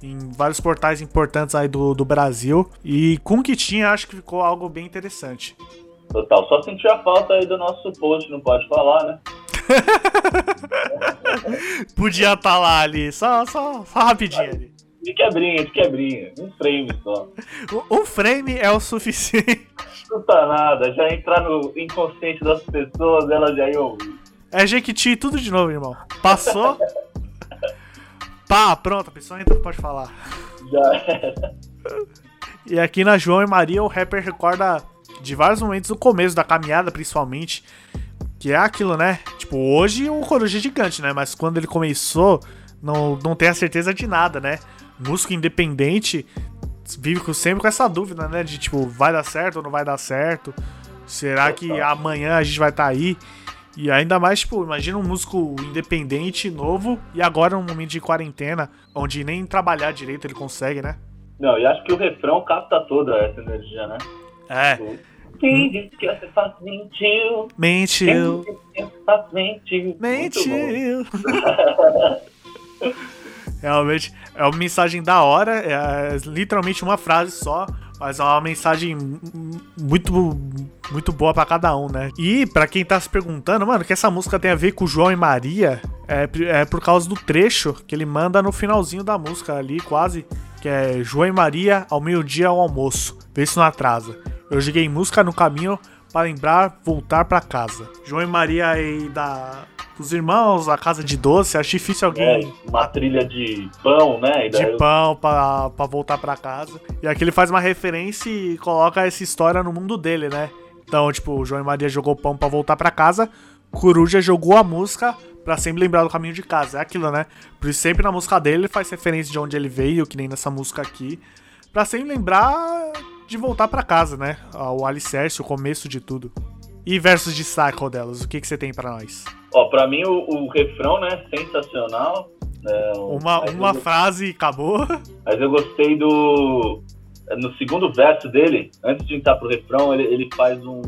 em vários portais importantes aí do, do Brasil. E com o que tinha, acho que ficou algo bem interessante. Total, só sentiu a falta aí do nosso post, não pode falar, né? Podia estar tá lá ali, só, só, só rapidinho ali. De quebrinha, de quebrinha. Um frame só. Um frame é o suficiente. Não tá nada, já entrar no inconsciente das pessoas, elas já iam ouvir. É Jequiti, tudo de novo, irmão. Passou. Pá, pronto, a pessoa entra pode falar. Já era. E aqui na João e Maria, o rapper recorda de vários momentos do começo da caminhada, principalmente. Que é aquilo, né? Tipo, hoje o Coruja é gigante, né? Mas quando ele começou, não, não tem a certeza de nada, né? Músico independente vive sempre com essa dúvida, né? De tipo, vai dar certo ou não vai dar certo? Será que amanhã a gente vai estar tá aí? E ainda mais, tipo, imagina um músico independente, novo, e agora num momento de quarentena, onde nem trabalhar direito ele consegue, né? Não, e acho que o refrão capta toda essa energia, né? É. Tipo, quem disse que você faz mentiu? Mentiu. Quem disse que você faz mentiu? Mentiu. Realmente é uma mensagem da hora, é literalmente uma frase só, mas é uma mensagem muito muito boa para cada um, né? E para quem tá se perguntando, mano, que essa música tem a ver com João e Maria, é, é por causa do trecho que ele manda no finalzinho da música ali, quase, que é João e Maria ao meio-dia ao almoço. Vê se não atrasa. Eu joguei música no caminho para lembrar voltar para casa. João e Maria aí da os irmãos, a casa de doce, acho difícil alguém. É, uma trilha de pão, né? de eu... pão pra, pra voltar pra casa. E aqui ele faz uma referência e coloca essa história no mundo dele, né? Então, tipo, o João e Maria jogou pão pra voltar pra casa, Coruja jogou a música pra sempre lembrar do caminho de casa. É aquilo, né? Por isso, sempre na música dele ele faz referência de onde ele veio, que nem nessa música aqui. Pra sempre lembrar de voltar pra casa, né? O alicerce, o começo de tudo. E versos de Cycle delas, o que, que você tem para nós? Ó, pra mim o, o refrão, né, sensacional. É, uma uma eu, frase e acabou. Mas eu gostei do. No segundo verso dele, antes de entrar pro refrão, ele, ele faz um.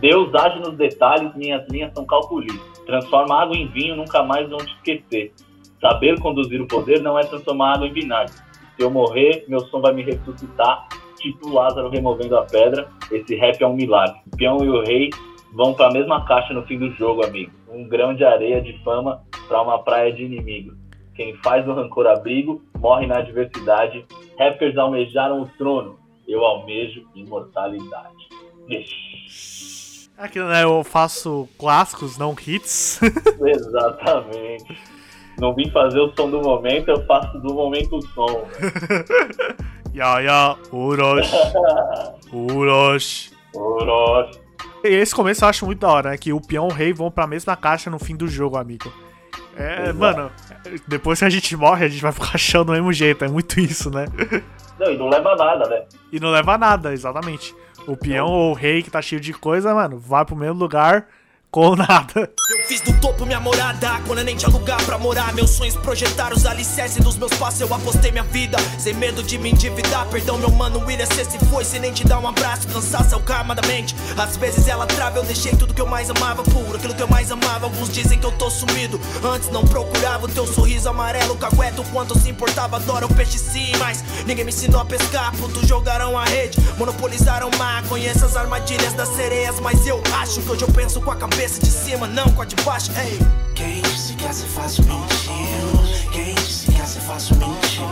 Deus age nos detalhes, minhas linhas são calculistas. Transforma água em vinho, nunca mais vão te esquecer. Saber conduzir o poder não é transformar água em vinagre. Se eu morrer, meu som vai me ressuscitar. tipo Lázaro removendo a pedra, esse rap é um milagre. O peão e o rei vão para a mesma caixa no fim do jogo, amigo. Um grão de areia de fama para uma praia de inimigos. Quem faz o rancor abrigo morre na adversidade. Rappers almejaram o trono, eu almejo imortalidade. Aqui, né? Eu faço clássicos, não hits. Exatamente. Não vim fazer o som do momento, eu faço do momento o som. ya, ya, Urosh. Urosh. Urosh. E esse começo eu acho muito da hora, né? Que o peão e o rei vão pra mesma caixa no fim do jogo, amigo. É, Exato. mano, depois que a gente morre, a gente vai ficar achando do mesmo jeito. É muito isso, né? Não, e não leva nada, né? E não leva nada, exatamente. O peão ou o rei que tá cheio de coisa, mano, vai pro mesmo lugar com nada. Eu fiz do topo minha morada, quando eu nem tinha lugar pra morar. Meus sonhos projetaram os alicerces dos meus passos, eu apostei minha vida. Sem medo de me endividar, perdão meu mano William, cê se foi sem nem te dar um abraço. Cansaço é o karma da mente, às vezes ela trava. Eu deixei tudo que eu mais amava, puro, aquilo que eu mais amava. Alguns dizem que eu tô sumido, antes não procurava o teu sorriso amarelo. Cagueto, quanto se importava, adoro o peixe sim. Mas ninguém me ensinou a pescar, puto jogaram a rede, monopolizaram o mar. Conheço as armadilhas das sereias, mas eu acho que hoje eu penso com a cabeça cabeça de cima, não com a de baixo. Ei. Quem disse que essa fácil mentiu? Quem disse que essa fácil mentiu?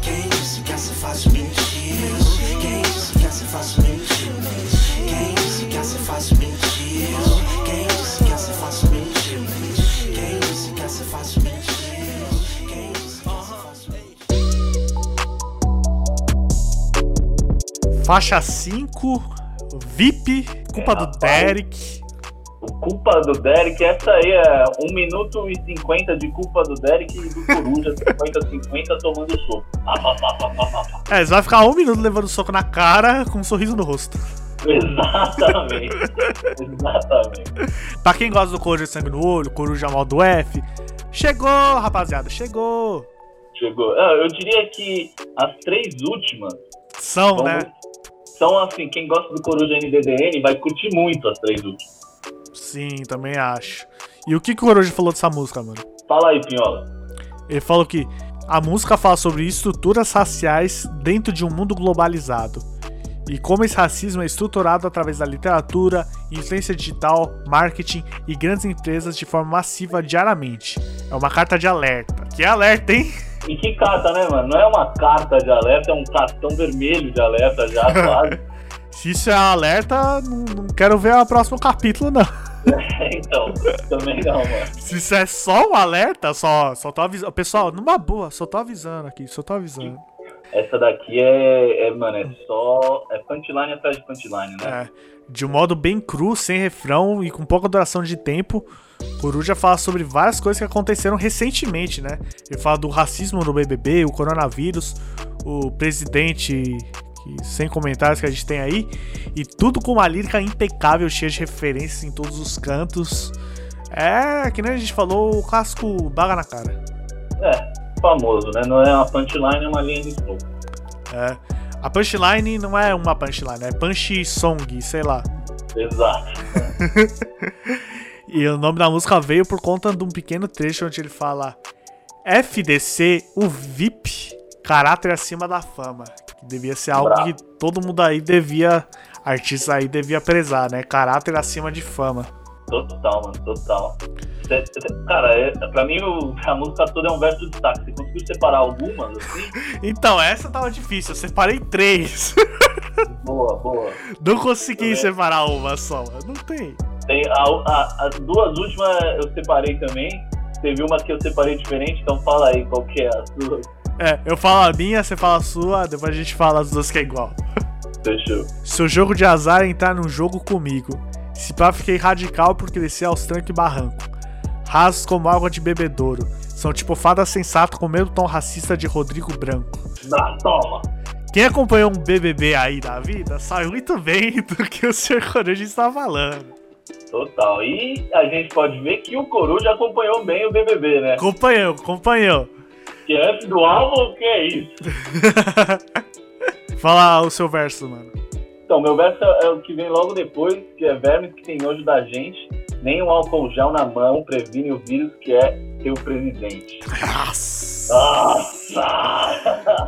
Quem disse que essa fácil mentiu? Quem disse que essa fácil mentiu? Quem disse que essa fácil mentiu? Quem disse que essa fácil mentiu? Quem disse que essa? Faixa 5, VIP, culpa é, do Derek. Culpa do Derek, essa aí é 1 minuto e 50 de culpa do Derek e do Coruja, 50-50 tomando soco. É, você vai ficar um minuto levando soco na cara com um sorriso no rosto. Exatamente. Exatamente. pra quem gosta do Coruja Sangue no Olho, Coruja Modo F, chegou, rapaziada, chegou. Chegou. Ah, eu diria que as três últimas são, vão, né? São assim, quem gosta do Coruja NDDN vai curtir muito as três últimas. Sim, também acho. E o que, que o Orochi falou dessa música, mano? Fala aí, Pinhola. Ele falou que a música fala sobre estruturas raciais dentro de um mundo globalizado. E como esse racismo é estruturado através da literatura, influência digital, marketing e grandes empresas de forma massiva diariamente. É uma carta de alerta. Que alerta, hein? E que carta, né, mano? Não é uma carta de alerta, é um cartão vermelho de alerta já, quase. Se isso é alerta, não quero ver o próximo capítulo, não. então, também não, mano. Se isso é só um alerta, só, só tô avisando. Pessoal, numa boa, só tô avisando aqui, só tô avisando. Essa daqui é, é mano, é só. É punchline atrás de punchline, né? É, de um modo bem cru, sem refrão e com pouca duração de tempo. Coruja fala sobre várias coisas que aconteceram recentemente, né? Ele fala do racismo no BBB, o coronavírus, o presidente que, sem comentários que a gente tem aí. E tudo com uma lírica impecável, cheia de referências em todos os cantos. É, que nem a gente falou, o clássico baga na cara. É, famoso, né? Não é uma punchline, é uma linha de flow. É. A punchline não é uma punchline, é punch song, sei lá. Exato. e o nome da música veio por conta de um pequeno trecho onde ele fala FDC, o VIP, caráter acima da fama. Que devia ser algo Bravo. que todo mundo aí devia, artista aí devia prezar, né? Caráter acima de fama. Total, mano, total. Cara, é, pra mim a música toda é um verso de destaque. Você conseguiu separar algumas, assim? então, essa tava difícil. Eu separei três. Boa, boa. Não consegui separar uma só. Não tem. Tem a, a, as duas últimas eu separei também. Teve uma que eu separei diferente, então fala aí qual que é a sua. É, eu falo a minha, você fala a sua, depois a gente fala as duas que é igual. Fechou. Seu jogo de azar é entrar num jogo comigo. Se pá, fiquei radical por crescer aos trancos e barranco. Rasos como água de bebedouro. São tipo fada sensata com medo tom racista de Rodrigo Branco. Ah, toma! Quem acompanhou um BBB aí da vida sabe muito bem do que o Sr. Coruja está falando. Total. E a gente pode ver que o Coruja acompanhou bem o BBB, né? Acompanhou, acompanhou. Que é do álbum, o que é isso? Fala o seu verso, mano. Então, meu verso é o que vem logo depois, que é vermes que tem nojo da gente, nem um álcool gel na mão previne o vírus que é teu presidente. Nossa! Nossa!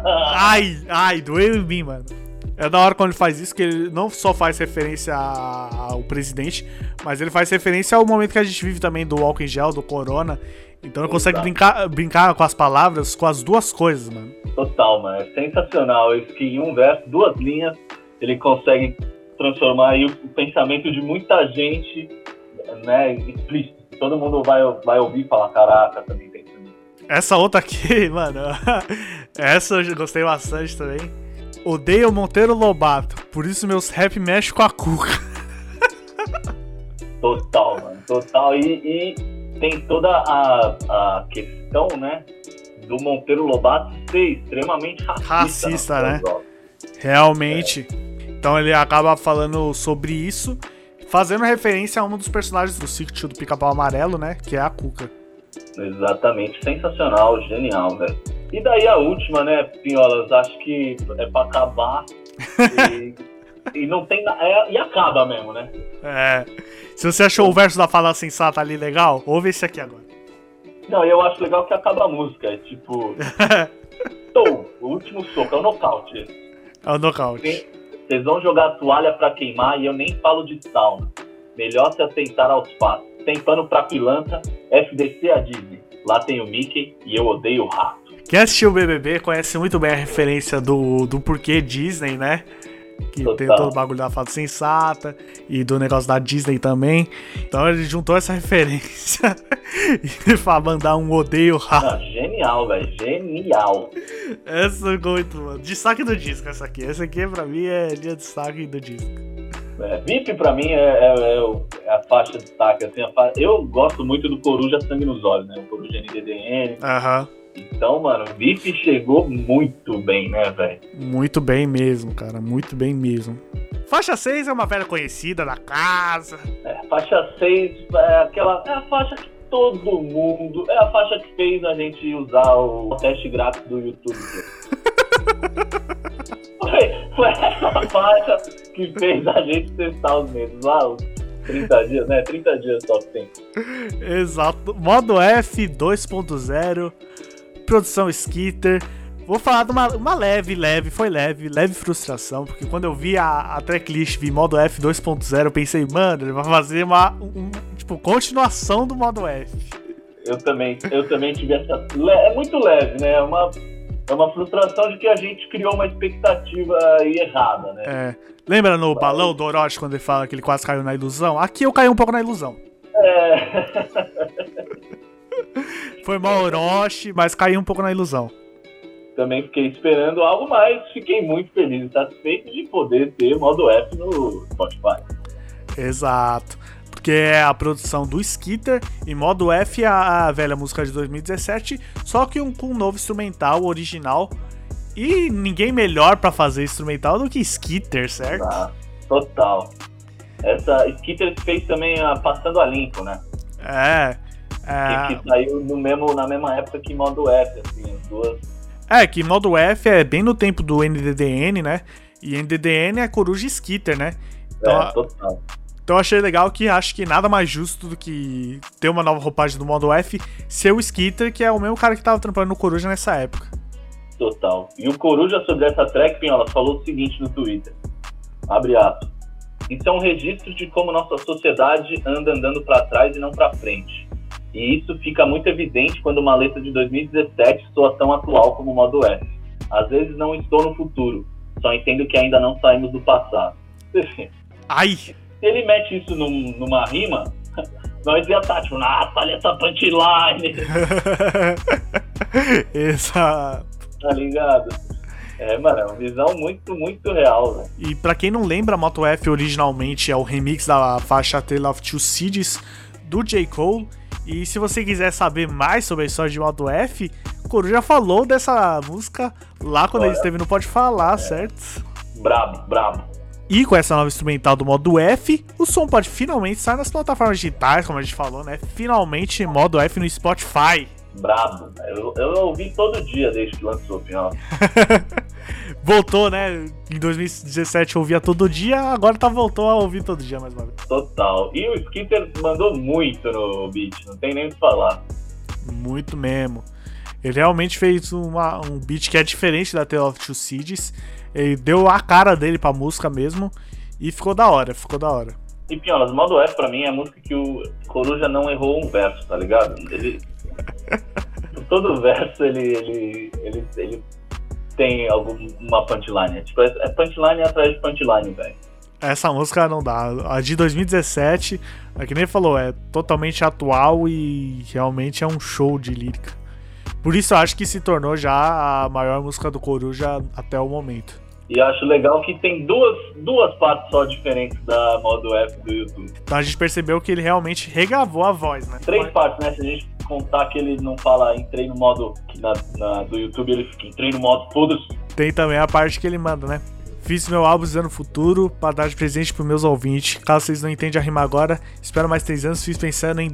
Ai, ai, doeu em mim, mano. É da hora quando ele faz isso, que ele não só faz referência ao presidente, mas ele faz referência ao momento que a gente vive também do álcool em gel, do corona. Então ele consegue brincar, brincar com as palavras, com as duas coisas, mano. Total, mano. É sensacional. Isso que em um verso, duas linhas, ele consegue transformar o pensamento de muita gente, né, explícito. Todo mundo vai, vai ouvir e falar, caraca, também tem isso. Essa outra aqui, mano, essa eu gostei bastante também. Odeio Monteiro Lobato, por isso meus rap mexem com a cuca. Total, mano, total. E, e tem toda a, a questão, né, do Monteiro Lobato ser extremamente racista. Racista, né? Realmente. É. Então ele acaba falando sobre isso, fazendo referência a um dos personagens do sítio do Pica-Pau Amarelo, né, que é a Cuca. Exatamente, sensacional, genial, velho. E daí a última, né, Pinholas, acho que é pra acabar. e, e, não tem. É, e acaba mesmo, né? É. Se você achou o verso da fala sensata ali legal, ouve esse aqui agora. Não, eu acho legal que acaba a música. É tipo. Tô, o último soco, é o nocaute. É o nocaute. Vocês vão jogar a toalha pra queimar e eu nem falo de sauna. Melhor se atentar aos fatos. Tem pano pra pilantra, FDC a Disney. Lá tem o Mickey e eu odeio o rato. Quem assistiu o BBB conhece muito bem a referência do, do porquê Disney, né? Que Total. tem todo o bagulho da fada sensata e do negócio da Disney também. Então ele juntou essa referência e pra mandar um odeio rato. genial, velho. Genial. Essa ficou muito, mano. Destaque do disco, essa aqui. Essa aqui pra mim é linha de destaque do disco. É, VIP pra mim é, é, é, é, a faixa de destaque. Assim, fa... Eu gosto muito do Coruja Sangue nos Olhos, né? O Coruja NDDN. Aham. Então, mano, o VIP chegou muito bem, né, velho? Muito bem mesmo, cara. Muito bem mesmo. Faixa 6 é uma velha conhecida da casa. É, faixa 6 é aquela. É a faixa que todo mundo. É a faixa que fez a gente usar o teste grátis do YouTube. foi, foi essa faixa que fez a gente testar os medos lá, os 30 dias, né? 30 dias só que tem. Exato. Modo F 2.0 produção Skitter. Vou falar de uma, uma, leve, leve, foi leve, leve frustração, porque quando eu vi a, a tracklist, vi modo F 2.0, eu pensei, mano, ele vai fazer uma, um, tipo, continuação do modo F. Eu também, eu também tive essa. É muito leve, né? É uma, é uma frustração de que a gente criou uma expectativa errada, né? É. Lembra no balão do Orochi quando ele fala que ele quase caiu na ilusão? Aqui eu caí um pouco na ilusão. É. Foi mal Orochi, mas caí um pouco na ilusão. Também fiquei esperando algo mais, fiquei muito feliz e satisfeito de poder ter modo F no Spotify. Exato. Porque é a produção do Skitter e modo F é a, velha música de 2017, só que um, com um novo instrumental original. E ninguém melhor para fazer instrumental do que Skitter, certo? Ah, total. Essa Skitter fez também a Passando a Limpo, né? É. É... Que, que saiu no mesmo, na mesma época que modo F, assim, as duas. É, que modo F é bem no tempo do NDDN, né? E NDDN é Coruja Skitter, né? Então, é, total. Então achei legal que acho que nada mais justo do que ter uma nova roupagem do modo F ser o Skitter, que é o mesmo cara que tava trampando no Coruja nessa época. Total. E o Coruja sobre essa track, Pinhola, falou o seguinte no Twitter. Abre aspas. Isso é um registro de como nossa sociedade anda andando para trás e não para frente. E isso fica muito evidente quando uma letra de 2017 soa tão atual como o modo F. Às vezes não estou no futuro, só entendo que ainda não saímos do passado. Ai! Ele mete isso num, numa rima, nós ia estar tipo, nossa, olha essa punchline. Exato. Tá ligado? É, mano, é uma visão muito, muito real, velho. E pra quem não lembra, a Moto F originalmente é o remix da faixa Tale of Two Cities do J. Cole. E se você quiser saber mais sobre a história de Modo F, o Coruja falou dessa música lá quando Olha. ele esteve no Pode Falar, é. certo? Brabo, brabo. E com essa nova instrumental do modo F, o som pode finalmente sair nas plataformas digitais, como a gente falou, né? Finalmente modo F no Spotify. Brabo. Eu, eu ouvi todo dia desde que lançou, final. Voltou, né? Em 2017 eu ouvia todo dia, agora tá voltou a ouvir todo dia mais uma vez. Total. E o Skitter mandou muito no beat, não tem nem o que falar. Muito mesmo. Ele realmente fez uma, um beat que é diferente da Tale of Two Cities. Ele deu a cara dele pra música mesmo e ficou da hora, ficou da hora. E Piolas, modo F pra mim é a música que o Coruja não errou um verso, tá ligado? Ele. todo verso ele, ele, ele, ele tem alguma punchline. É, tipo, é punchline atrás de punchline, velho. Essa música não dá. A de 2017, é que nem falou, é totalmente atual e realmente é um show de lírica. Por isso eu acho que se tornou já a maior música do Coruja até o momento. E acho legal que tem duas, duas partes só diferentes da modo F do YouTube. Então a gente percebeu que ele realmente regravou a voz, né? Três partes, né? Se a gente contar que ele não fala entrei no modo na, na, do YouTube, ele fica entrei no modo todos. Tem também a parte que ele manda, né? Fiz meu álbum no futuro para dar de presente pros meus ouvintes. Caso vocês não entendam a rima agora, espero mais três anos. Fiz pensando em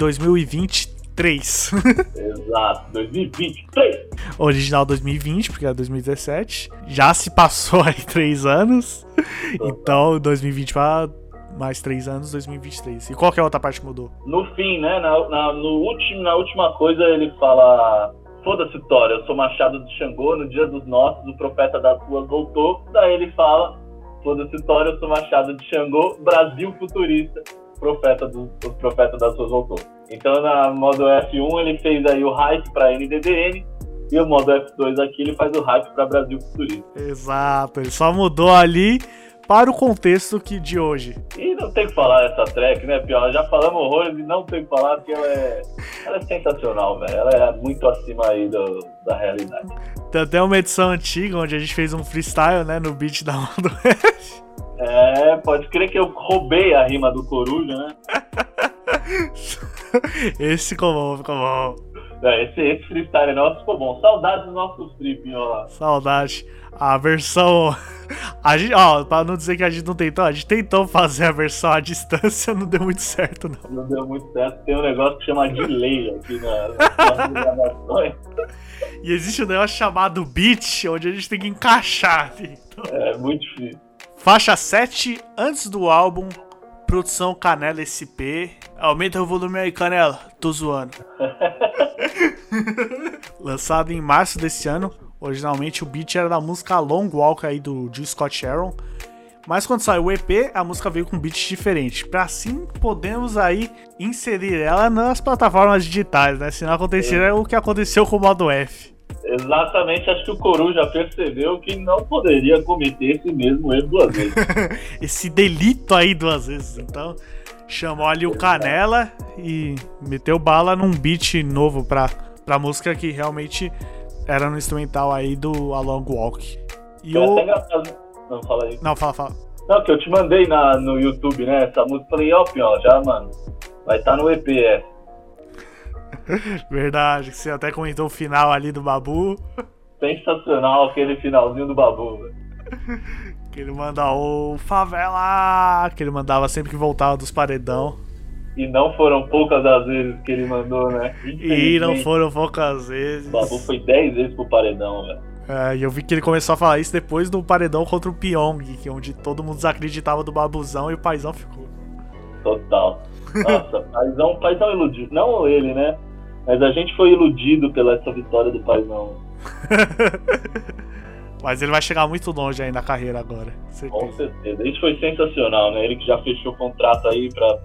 2023. Exato, 2023. Original 2020, porque é 2017. Já se passou aí três anos. Então, 2020 para mais três anos, 2023. E qual que é a outra parte que mudou? No fim, né? Na, na, no último, na última coisa, ele fala Foda-se, Thor, eu sou Machado de Xangô, no dia dos nossos, o profeta das ruas voltou. Daí ele fala, foda-se, Thor, eu sou Machado de Xangô, Brasil futurista, profeta do, o profeta das ruas voltou. Então, na modo F1, ele fez aí o hype pra NDDN, e o modo F2 aqui, ele faz o hype pra Brasil futurista. Exato, ele só mudou ali para o contexto que de hoje. E não tem que falar essa track, né, Pior? Já falamos horrores e não tem que falar porque ela é, ela é sensacional, velho. Ela é muito acima aí do, da realidade. Tem até uma edição antiga onde a gente fez um freestyle, né, no beat da Mondo F. É, pode crer que eu roubei a rima do Coruja, né? esse ficou bom, ficou bom. É, esse, esse freestyle nosso ficou bom. Saudades dos nossos trips, ó. Saudade a versão. A gente, ó, pra não dizer que a gente não tentou, a gente tentou fazer a versão à distância, não deu muito certo, não. Não deu muito certo. Tem um negócio que chama delay aqui na, nas gravações. E existe um negócio chamado beat, onde a gente tem que encaixar. Então... É, muito difícil. Faixa 7, antes do álbum, produção Canela SP. Aumenta o volume aí, Canela. Tô zoando. Lançado em março desse ano, Originalmente o beat era da música Long Walk aí do Jill Scott Sharon. Mas quando saiu o EP, a música veio com beats diferentes. Para assim podemos aí inserir ela nas plataformas digitais, né? Se não acontecer é o que aconteceu com o modo F. Exatamente, acho que o Coru já percebeu que não poderia cometer esse mesmo erro duas vezes. esse delito aí duas vezes. Então, chamou ali o Canela e meteu bala num beat novo pra, pra música que realmente era no instrumental aí do A Long Walk. E é o... engraçado. Não, fala aí. Não, fala, fala. Não, que eu te mandei na, no YouTube, né? Essa música. Falei, ó, ó, já, mano. Vai estar tá no EP, é. Verdade, que você até comentou o final ali do Babu. Sensacional aquele finalzinho do Babu, velho. Que ele manda o favela, que ele mandava sempre que voltava dos paredão. E não foram poucas as vezes que ele mandou, né? E não foram poucas vezes. O Babu foi 10 vezes pro paredão, velho. É, e eu vi que ele começou a falar isso depois do paredão contra o Pyong, que onde todo mundo desacreditava do Babuzão e o Paizão ficou. Total. Nossa, Paizão, Paizão iludido. Não ele, né? Mas a gente foi iludido pela essa vitória do Paizão. Mas ele vai chegar muito longe aí na carreira agora. Certeza. Com certeza. Isso foi sensacional, né? Ele que já fechou o contrato aí pra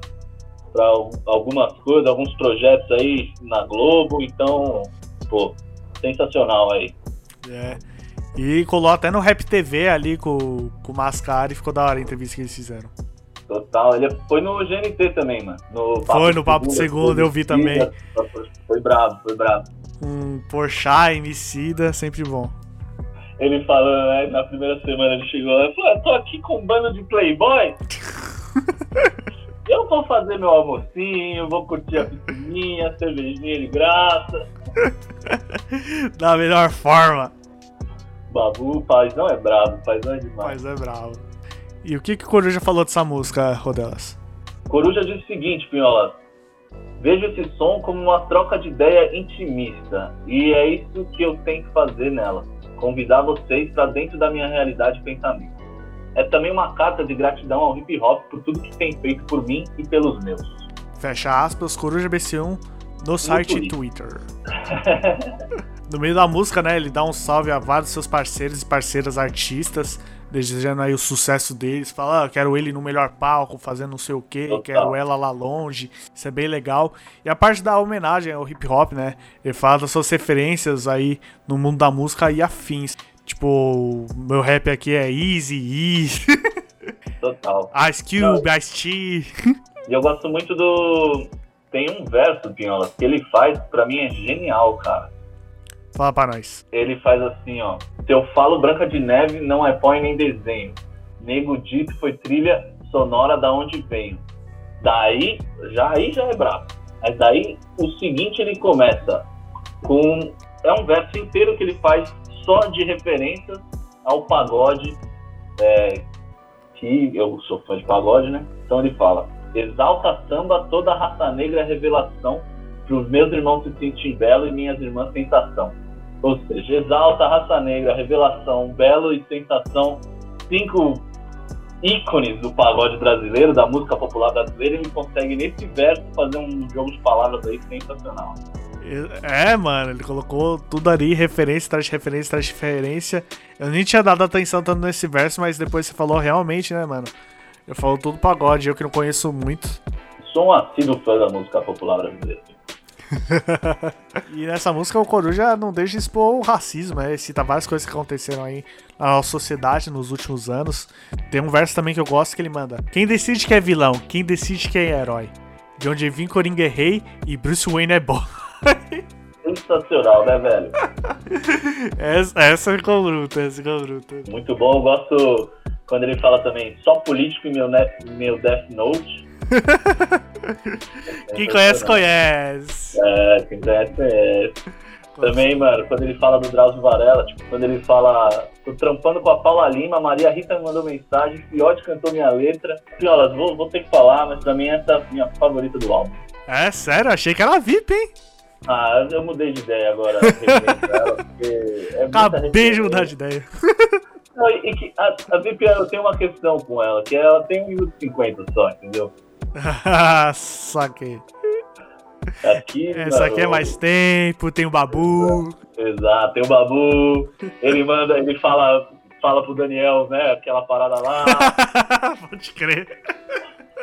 para algumas coisas, alguns projetos aí na Globo, então, pô, sensacional aí. É. E colou até no Rap TV ali com, com o Mascara e ficou da hora a entrevista que eles fizeram. Total, ele foi no GNT também, mano. No foi no Papo de Segundo, eu vi também. Foi bravo, foi bravo. Um Porsche, Emicida, sempre bom. Ele falando, né, na primeira semana ele chegou lá e falou, tô aqui com um bando de playboy. Eu vou fazer meu almocinho, vou curtir a piscininha, cervejinha de graça. da melhor forma. Babu, paizão é brabo, paizão é demais. Paizão é brabo. E o que, que o Coruja falou dessa música, Rodelas? Coruja disse o seguinte, Pinhola. Vejo esse som como uma troca de ideia intimista. E é isso que eu tenho que fazer nela. Convidar vocês para dentro da minha realidade e pensamento é também uma carta de gratidão ao hip hop por tudo que tem feito por mim e pelos meus. Fecha aspas, Coruja BC1 no site Twitter. no meio da música, né, ele dá um salve a vários seus parceiros e parceiras artistas desejando aí o sucesso deles. Fala, ah, quero ele no melhor palco, fazendo não sei o que, quero ela lá longe. Isso é bem legal. E a parte da homenagem ao hip hop, né? Ele fala das suas referências aí no mundo da música e afins. Tipo, meu rap aqui é Easy, Easy. Total. Ice Cube, Ice T. E eu gosto muito do. Tem um verso, Pinhola, que ele faz, pra mim é genial, cara. Fala pra nós. Ele faz assim, ó. Se eu falo Branca de Neve, não é põe nem desenho. Nego dito foi trilha sonora da onde venho. Daí, já aí já é brabo. Mas daí, o seguinte ele começa com. É um verso inteiro que ele faz só de referências ao pagode. É, que eu sou fã de pagode, né? Então ele fala: Exalta samba, toda a raça negra é revelação. Para os meus irmãos se sentir belo e minhas irmãs sensação. Ou seja, exalta a raça negra, revelação, belo e sensação. Cinco ícones do pagode brasileiro, da música popular brasileira, ele consegue nesse verso fazer um jogo de palavras aí sensacional. É, mano, ele colocou tudo ali, referência, traz referência, traz referência. Eu nem tinha dado atenção tanto nesse verso, mas depois você falou realmente, né, mano? Eu falo tudo pagode, eu que não conheço muito. Sou um assíduo fã da música popular brasileira. e nessa música o Coruja não deixa de expor o racismo, né? Ele cita várias coisas que aconteceram aí na nossa sociedade nos últimos anos. Tem um verso também que eu gosto que ele manda: Quem decide que é vilão, quem decide que é herói. De onde vim Coringa é rei e Bruce Wayne é bom. Sensacional, né, velho? essa, essa ficou bruta, essa ficou bruta. Muito bom, eu gosto quando ele fala também só político em meu, meu Death Note. quem conhece, conhece. É, quem conhece, conhece. Também, mano, quando ele fala do Drauzio Varela, tipo, quando ele fala, tô trampando com a Paula Lima, Maria Rita me mandou mensagem, Fiote cantou minha letra. Fiolas, vou, vou ter que falar, mas pra mim essa é a minha favorita do álbum. É, sério? Achei que era VIP, hein? Ah, eu mudei de ideia agora. é Acabei de mudar de ideia. Não, e que a, a VIP, eu tenho uma questão com ela, que ela tem 1 minuto e 50 só, entendeu? Saquei. Aqui, Essa aqui é mais tempo, tem o Babu. Exato, tem o Babu. Ele manda, ele fala, fala pro Daniel, né? Aquela parada lá. Pode crer.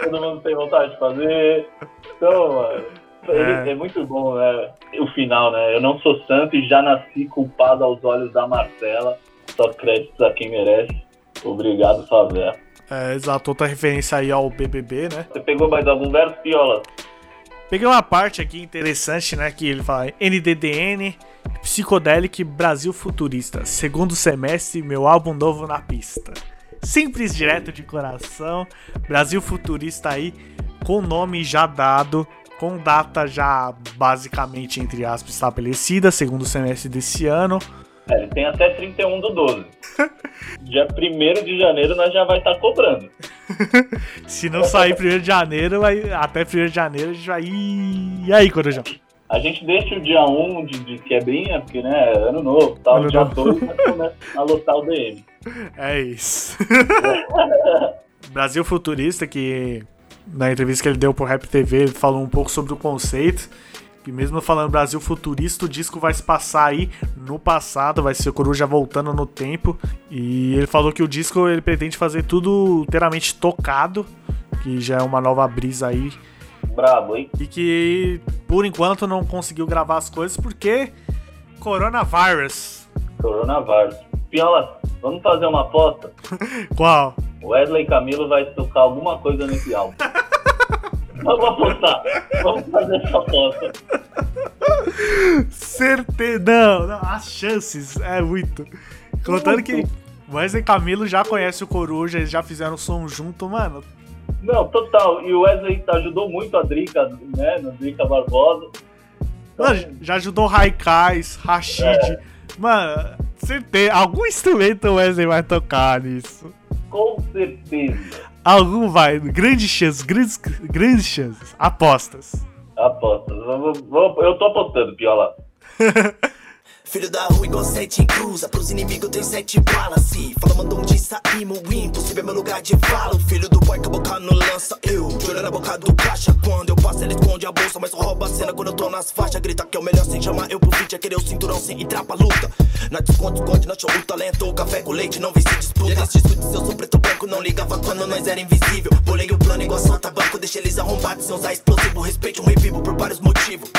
Todo mundo tem vontade de fazer. Então, mano. É. é. muito bom, né? O final, né? Eu não sou santo e já nasci culpado aos olhos da Marcela. Só créditos a quem merece. Obrigado, Favela. É, exato, outra referência aí ao BBB, né? Você pegou mais algum verso, Piola? Peguei uma parte aqui interessante, né? Que ele fala NDDN, Psicodélico Brasil Futurista. Segundo semestre, meu álbum novo na pista. Simples, direto de coração. Brasil Futurista aí, com nome já dado, com data já basicamente, entre aspas, estabelecida, segundo semestre desse ano. É, ele tem até 31 do 12. Dia 1 de janeiro nós já vai estar tá cobrando. Se não sair 1 de janeiro, vai, até 1 de janeiro a gente vai. E aí, Corujão? A gente deixa o dia 1 de, de quebrinha, porque, né, ano novo tal. Ano dia 2 começa a lotar o DM. É isso. Brasil Futurista, que na entrevista que ele deu pro Rap TV, ele falou um pouco sobre o conceito. E mesmo falando Brasil futurista, o disco vai se passar aí no passado, vai ser o Coruja voltando no tempo. E ele falou que o disco ele pretende fazer tudo inteiramente tocado, que já é uma nova brisa aí. Brabo, hein? E que por enquanto não conseguiu gravar as coisas porque coronavírus. Coronavírus. Piola, vamos fazer uma aposta? Qual? Wesley Camilo vai tocar alguma coisa nesse álbum. Vamos apostar. Vamos fazer essa aposta. Certeza. Não, não, as chances é muito. Contando que Wesley Camilo já conhecem o Coruja, eles já fizeram som junto, mano. Não, total. E o Wesley ajudou muito a Drica, né? No Drica Barbosa. Então... Mano, já ajudou Raikais, Rashid. É. Mano, certeza. Algum instrumento o Wesley vai tocar nisso. Com certeza. Algum vai. Grandes chances, grandes, grandes chances. Apostas. Apostas. Eu tô apostando, Piola. Filho da rua igual sete em cruza Pros inimigos tem sete balas. Se fala mandou um de saímos Impossível meu lugar de fala. O filho do boy com a boca no lança. Eu, de na boca do caixa. Quando eu passo ele esconde a bolsa Mas rouba a cena quando eu tô nas faixas. Grita que é o melhor sem chamar. Eu pro feat É querer o cinturão sem entrar pra luta. Na desconto, esconde, na show o talento. Café com leite, não se disputa. Eles discutem se eu sou preto branco Não ligava quando nós era invisível. Bolei o plano igual solta banco Deixa eles arrombados. Sem usar explosivo Respeite um revivo por vários motivos.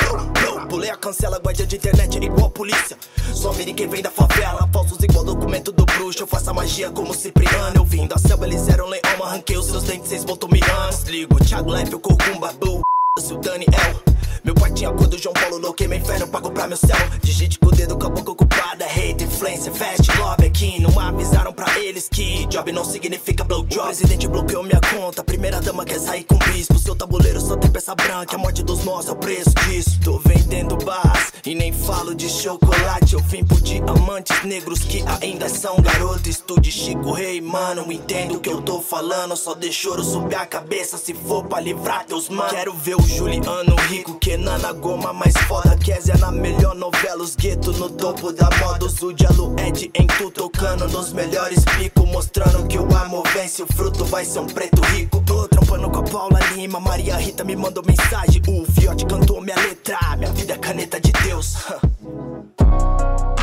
Pulei a cancela, guardia de internet igual polícia só mire quem vem da favela, falsos igual documento do bruxo. Eu faço magia como Cipriano. Eu vim da selva, eles eram leão, arranquei os seus dentes, vocês voltam me Desligo, Thiago Life, eu corro com babu. O Daniel. Meu pai tinha cor do João Paulo, louquei meu inferno pra comprar meu céu. Digite com o dedo com a boca ocupada. Hate, influência, fast, love aqui. Não avisaram pra eles que job não significa blowjob. O presidente bloqueou minha conta. Primeira dama quer sair com bispo. Seu tabuleiro só tem peça branca. A morte dos nossos é o preço disso. Tô vendendo barras e nem falo de chocolate. Eu vim por diamantes negros que ainda são garotos. Estude Chico Rei, mano. Entendo o que eu tô falando. Só deixa ouro subir a cabeça se for pra livrar teus manos. Quero ver o Juliano rico que Renan na goma mais foda Kézia na melhor novela Os gueto no topo da moda Os Udialo Ed em tu tocando Nos melhores picos Mostrando que o amor vence O fruto vai ser um preto rico. Tô trampando com a Paula Lima Maria Rita me mandou mensagem O Fiote cantou minha letra Minha vida é caneta de Deus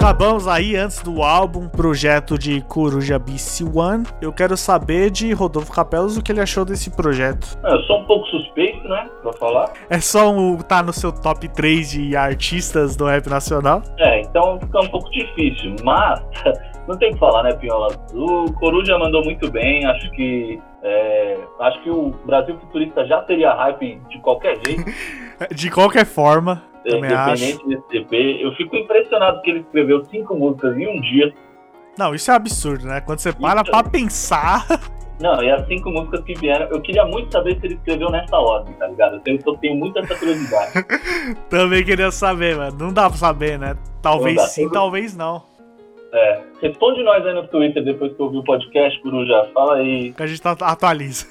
Acabamos aí antes do álbum, projeto de Coruja BC1. Eu quero saber de Rodolfo Capelos o que ele achou desse projeto. É, eu sou um pouco suspeito, né, pra falar. É só um, tá no seu top 3 de artistas do rap nacional? É, então fica um pouco difícil, mas não tem que falar, né, Piola? O Coruja mandou muito bem, acho que é, acho que o Brasil Futurista já teria hype de qualquer jeito. de qualquer forma. É, independente desse EP. Eu fico impressionado que ele escreveu cinco músicas em um dia. Não, isso é absurdo, né? Quando você para isso... pra pensar. Não, e as cinco músicas que vieram, eu queria muito saber se ele escreveu nessa ordem, tá ligado? Eu, eu tenho muita essa curiosidade. Também queria saber, mano. Não dá pra saber, né? Talvez sim, tudo... talvez não. É. Responde nós aí no Twitter depois que eu ouvir o podcast, Coruja. Fala aí. Que a gente tá, atualiza.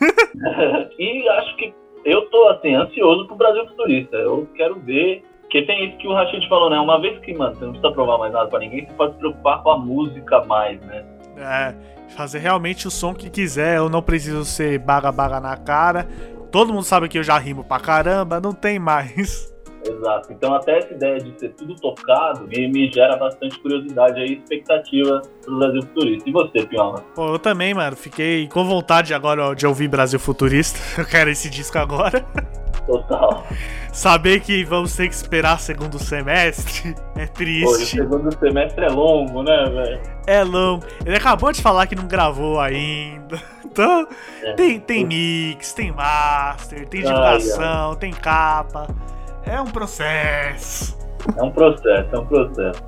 e acho que eu tô, assim, ansioso pro Brasil Futurista. Eu quero ver porque tem isso que o Rashid falou, né? Uma vez que, mano, você não precisa provar mais nada pra ninguém, você pode se preocupar com a música mais, né? É, fazer realmente o som que quiser. Eu não preciso ser baga-baga na cara. Todo mundo sabe que eu já rimo pra caramba, não tem mais. Exato. Então até essa ideia de ser tudo tocado me, me gera bastante curiosidade e expectativa pro Brasil Futurista. E você, Piola? Pô, eu também, mano. Fiquei com vontade agora de ouvir Brasil Futurista. Eu quero esse disco agora. Total. Saber que vamos ter que esperar segundo semestre é triste. Pô, o segundo semestre é longo, né, velho? É longo. Ele acabou de falar que não gravou ainda. Então, é. tem, tem mix, tem master, tem divulgação, tem capa. É um processo. É um processo, é um processo.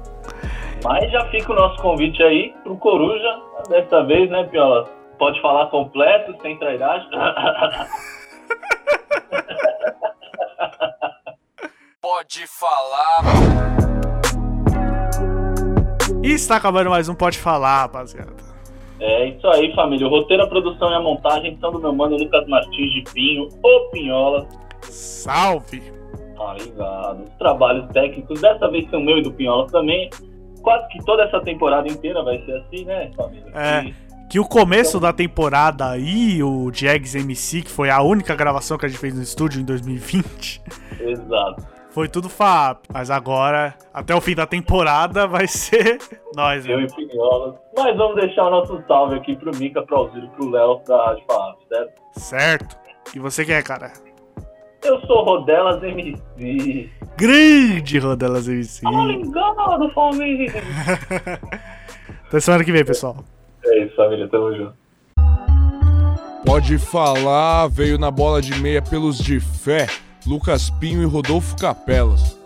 Mas já fica o nosso convite aí pro Coruja, dessa vez, né, Piola? Pode falar completo, sem trairagem. Pode falar. E está acabando mais um Pode Falar, rapaziada. É isso aí, família. O roteiro, a produção e a montagem são do meu mano Lucas Martins de Pinho, o Pinhola. Salve! Tá ligado. Os trabalhos técnicos, dessa vez são meu e do Pinhola também. Quase que toda essa temporada inteira vai ser assim, né, família? É. E que o começo da temporada aí, o Jags MC, que foi a única gravação que a gente fez no estúdio em 2020. Exato. Foi tudo FAP, mas agora, até o fim da temporada, vai ser nós. Eu né? e Pinholas. Mas vamos deixar o nosso salve aqui pro Mika, pro Alziro, pro Léo da Rádio FAP, certo? Certo. E você quem é, cara? Eu sou Rodelas MC. Grande Rodelas MC. Obrigado, família. Até semana que vem, pessoal. É isso, família. Tamo junto. Pode falar, veio na bola de meia pelos de fé, Lucas Pinho e Rodolfo Capelas.